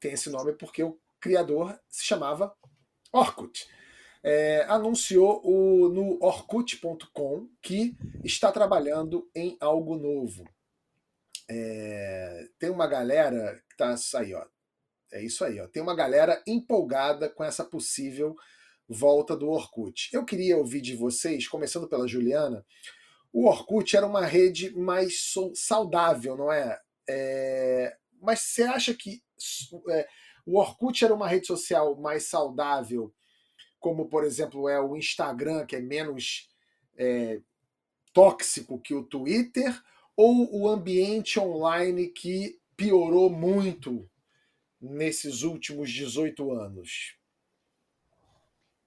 tem esse nome porque o criador se chamava Orkut. É, anunciou o, no Orkut.com que está trabalhando em algo novo. É, tem uma galera que está aí, ó. É isso aí, ó. Tem uma galera empolgada com essa possível volta do Orkut. Eu queria ouvir de vocês, começando pela Juliana, o Orkut era uma rede mais saudável, não é? é mas você acha que é, o Orkut era uma rede social mais saudável, como, por exemplo, é o Instagram, que é menos é, tóxico que o Twitter, ou o ambiente online que piorou muito nesses últimos 18 anos?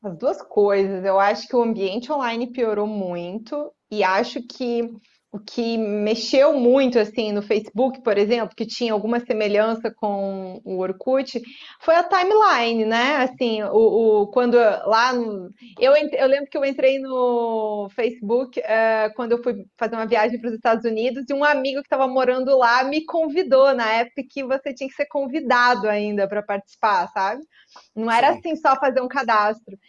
As duas coisas. Eu acho que o ambiente online piorou muito e acho que o que mexeu muito assim no Facebook, por exemplo, que tinha alguma semelhança com o Orkut, foi a timeline, né? Assim, o, o quando lá no, eu, eu lembro que eu entrei no Facebook uh, quando eu fui fazer uma viagem para os Estados Unidos e um amigo que estava morando lá me convidou na época que você tinha que ser convidado ainda para participar, sabe? Não era Sim. assim só fazer um cadastro.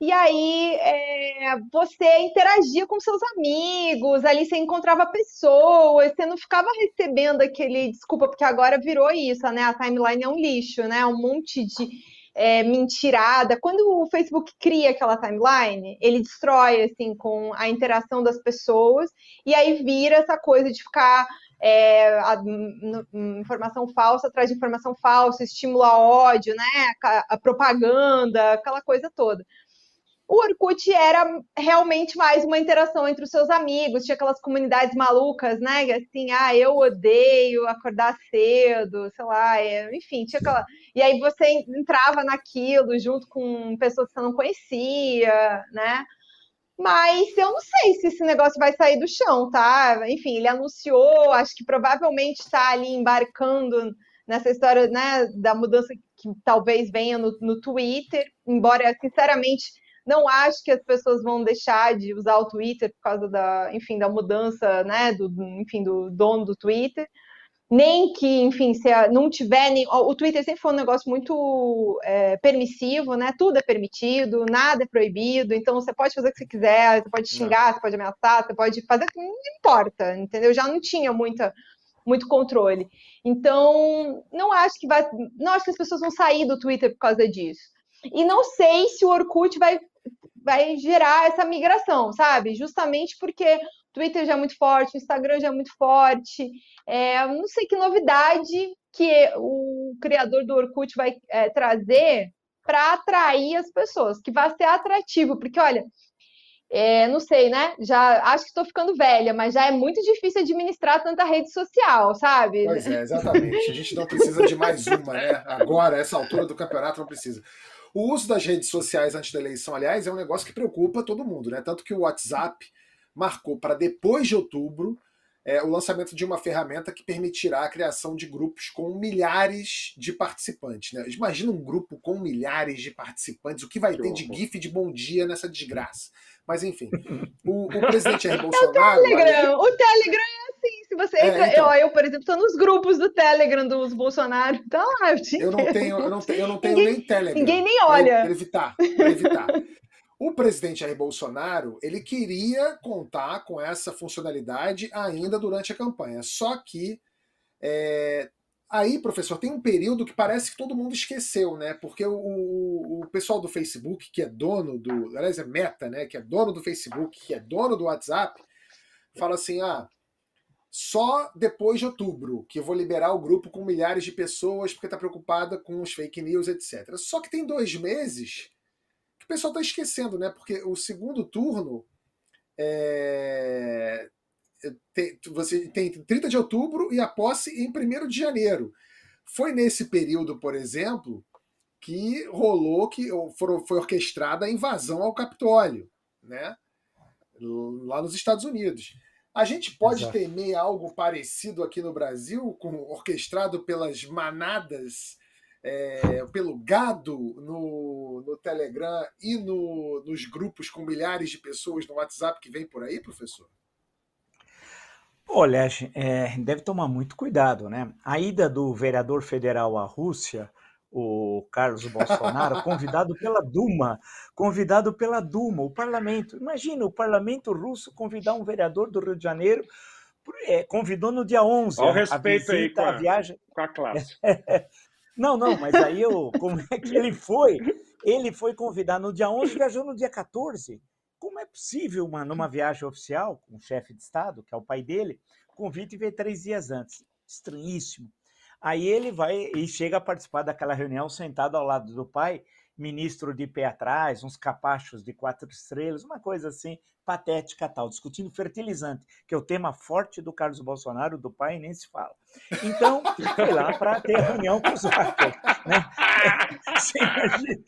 E aí é, você interagia com seus amigos, ali você encontrava pessoas, você não ficava recebendo aquele. Desculpa, porque agora virou isso, né? A timeline é um lixo, né? Um monte de é, mentirada. Quando o Facebook cria aquela timeline, ele destrói assim com a interação das pessoas, e aí vira essa coisa de ficar é, a, informação falsa atrás de informação falsa, estimula ódio, né? A, a propaganda, aquela coisa toda. O Orkut era realmente mais uma interação entre os seus amigos, tinha aquelas comunidades malucas, né? Assim, ah, eu odeio acordar cedo, sei lá, é, enfim, tinha aquela. E aí você entrava naquilo junto com pessoas que você não conhecia, né? Mas eu não sei se esse negócio vai sair do chão, tá? Enfim, ele anunciou, acho que provavelmente está ali embarcando nessa história, né, da mudança que talvez venha no, no Twitter, embora, sinceramente não acho que as pessoas vão deixar de usar o Twitter por causa da, enfim, da mudança, né, do, enfim, do dono do Twitter. Nem que, enfim, se não tiver. Nem, o Twitter sempre foi um negócio muito é, permissivo, né? Tudo é permitido, nada é proibido. Então você pode fazer o que você quiser, você pode xingar, não. você pode ameaçar, você pode fazer. Não importa, entendeu? Já não tinha muita, muito controle. Então, não acho que vai. Não acho que as pessoas vão sair do Twitter por causa disso. E não sei se o Orkut vai vai gerar essa migração, sabe? Justamente porque o Twitter já é muito forte, o Instagram já é muito forte. É, não sei que novidade que o criador do Orkut vai é, trazer para atrair as pessoas, que vai ser atrativo, porque olha, é, não sei, né? Já acho que estou ficando velha, mas já é muito difícil administrar tanta rede social, sabe? Pois é, exatamente. A gente não precisa de mais uma, né? Agora, essa altura do campeonato, não precisa. O uso das redes sociais antes da eleição, aliás, é um negócio que preocupa todo mundo, né? Tanto que o WhatsApp marcou para depois de outubro é, o lançamento de uma ferramenta que permitirá a criação de grupos com milhares de participantes. Né? Imagina um grupo com milhares de participantes, o que vai que ter de GIF de bom dia nessa desgraça. Mas enfim, o, o presidente Jair Bolsonaro. É o Telegram, o Telegram é sim. Se você é, entra, então, eu, eu, por exemplo, estou nos grupos do Telegram dos Bolsonaro, tá lá, eu, eu não tenho, eu não tenho, eu não tenho ninguém, nem Telegram. Ninguém nem olha. Para evitar, para evitar. O presidente Jair Bolsonaro ele queria contar com essa funcionalidade ainda durante a campanha. Só que é, aí, professor, tem um período que parece que todo mundo esqueceu, né? Porque o, o, pessoal do Facebook, que é dono do. Aliás, é Meta, né? Que é dono do Facebook, que é dono do WhatsApp, fala assim: ah, só depois de outubro que eu vou liberar o grupo com milhares de pessoas porque está preocupada com os fake news, etc. Só que tem dois meses que o pessoal está esquecendo, né? Porque o segundo turno é... tem, você tem 30 de outubro e a posse em 1 de janeiro. Foi nesse período, por exemplo, que rolou que foi orquestrada a invasão ao Capitólio, né? lá nos Estados Unidos. A gente pode Exato. temer algo parecido aqui no Brasil, com, orquestrado pelas manadas, é, pelo gado no, no Telegram e no, nos grupos com milhares de pessoas no WhatsApp que vem por aí, professor? Olha, é, deve tomar muito cuidado, né? A ida do vereador federal à Rússia o Carlos Bolsonaro, convidado pela Duma, convidado pela Duma, o parlamento. Imagina o parlamento russo convidar um vereador do Rio de Janeiro, é, convidou no dia 11. Olha o respeito a visita, aí com a, a viagem. Com a classe. não, não, mas aí eu, como é que ele foi? Ele foi convidar no dia 11 e viajou no dia 14. Como é possível, uma, numa viagem oficial, com o chefe de Estado, que é o pai dele, convite e ver três dias antes? Estranhíssimo. Aí ele vai e chega a participar daquela reunião sentado ao lado do pai, ministro de pé atrás, uns capachos de quatro estrelas, uma coisa assim patética tal, discutindo fertilizante, que é o tema forte do Carlos Bolsonaro, do pai, nem se fala. Então, foi lá para ter reunião com os hackers. Né? Você imagina?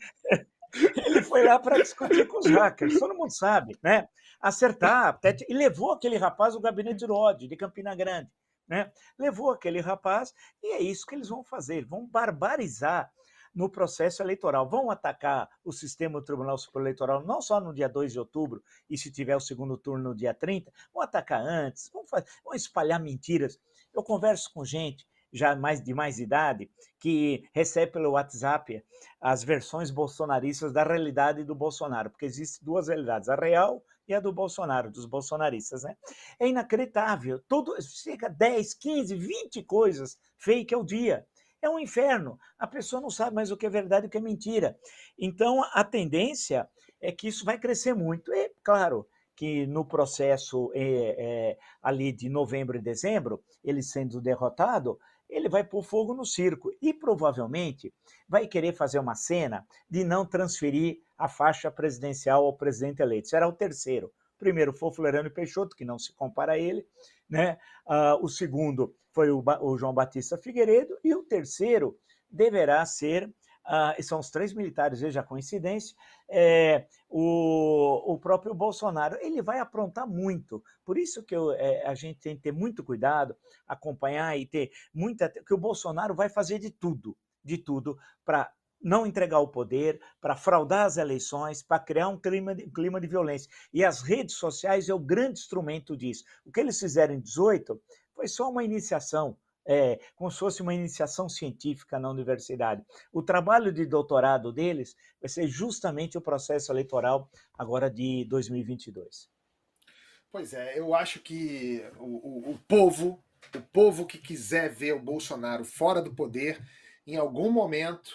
Ele foi lá para discutir com os hackers, todo mundo sabe, né? Acertar, e levou aquele rapaz ao gabinete de Rod, de Campina Grande. Né? Levou aquele rapaz e é isso que eles vão fazer, vão barbarizar no processo eleitoral. Vão atacar o sistema do Tribunal Superior Eleitoral não só no dia 2 de outubro e se tiver o segundo turno no dia 30, vão atacar antes, vão, fazer, vão espalhar mentiras. Eu converso com gente já mais de mais idade que recebe pelo WhatsApp as versões bolsonaristas da realidade do Bolsonaro, porque existem duas realidades, a real e a do Bolsonaro, dos bolsonaristas, né? É inacreditável. Todo, chega 10, 15, 20 coisas fake ao dia. É um inferno. A pessoa não sabe mais o que é verdade e o que é mentira. Então, a tendência é que isso vai crescer muito. E, claro, que no processo é, é, ali de novembro e dezembro, ele sendo derrotado, ele vai pôr fogo no circo e provavelmente vai querer fazer uma cena de não transferir a faixa presidencial ao presidente eleito. Será o terceiro. O primeiro foi o Floriano Peixoto, que não se compara a ele. Né? Uh, o segundo foi o, o, João Batista Figueiredo. E o terceiro deverá ser, uh, são os três militares, veja a coincidência, é, o, o próprio Bolsonaro. Ele vai aprontar muito. Por isso que eu, é, a gente tem que ter muito cuidado, acompanhar e ter muita... que o Bolsonaro vai fazer de tudo, de tudo, para não entregar o poder, para fraudar as eleições, para criar um clima, de, clima de violência. E as redes sociais é o grande instrumento disso. O que eles fizeram em 18 foi só uma iniciação, é, como se fosse uma iniciação científica na universidade. O trabalho de doutorado deles vai ser justamente o processo eleitoral agora de 2022. Pois é, eu acho que o, o, o povo, o povo que quiser ver o Bolsonaro fora do poder, em algum momento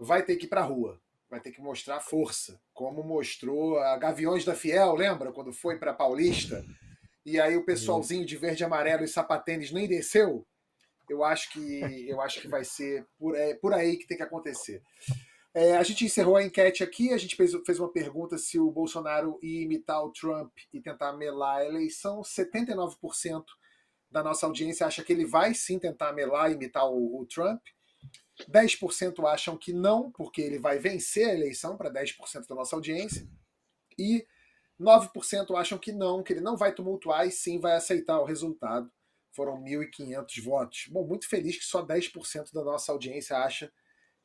vai ter que ir para a rua, vai ter que mostrar força, como mostrou a Gaviões da Fiel, lembra quando foi para Paulista? E aí o pessoalzinho de verde e amarelo e sapatênis nem desceu. Eu acho que eu acho que vai ser por, é, por aí que tem que acontecer. É, a gente encerrou a enquete aqui, a gente fez, fez uma pergunta se o Bolsonaro ia imitar o Trump e tentar melar a eleição. 79% da nossa audiência acha que ele vai sim tentar melar e imitar o, o Trump. 10% acham que não, porque ele vai vencer a eleição para 10% da nossa audiência. E 9% acham que não, que ele não vai tumultuar e sim vai aceitar o resultado. Foram 1.500 votos. Bom, muito feliz que só 10% da nossa audiência acha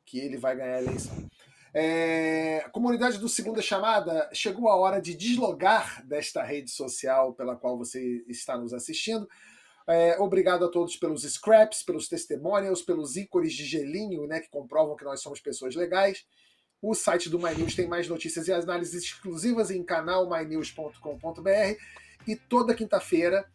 que ele vai ganhar a eleição. É, comunidade do Segunda Chamada, chegou a hora de deslogar desta rede social pela qual você está nos assistindo. É, obrigado a todos pelos scraps, pelos testimonials, pelos ícones de gelinho, né, que comprovam que nós somos pessoas legais. O site do MyNews tem mais notícias e análises exclusivas em canal mynews.com.br. E toda quinta-feira,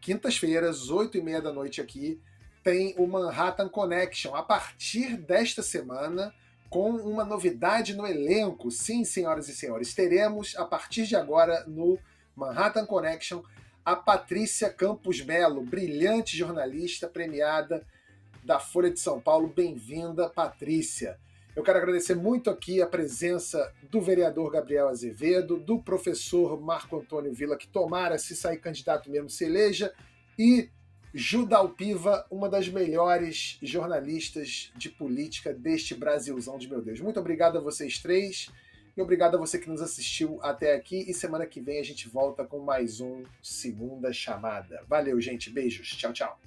quintas-feiras, oito e meia da noite aqui, tem o Manhattan Connection. A partir desta semana, com uma novidade no elenco. Sim, senhoras e senhores, teremos a partir de agora no Manhattan Connection a Patrícia Campos Melo, brilhante jornalista premiada da Folha de São Paulo. Bem-vinda, Patrícia. Eu quero agradecer muito aqui a presença do vereador Gabriel Azevedo, do professor Marco Antônio Vila, que tomara, se sair candidato mesmo, se eleja, e Judalpiva, uma das melhores jornalistas de política deste Brasilzão de meu Deus. Muito obrigado a vocês três. E obrigado a você que nos assistiu até aqui. E semana que vem a gente volta com mais um Segunda Chamada. Valeu, gente. Beijos. Tchau, tchau.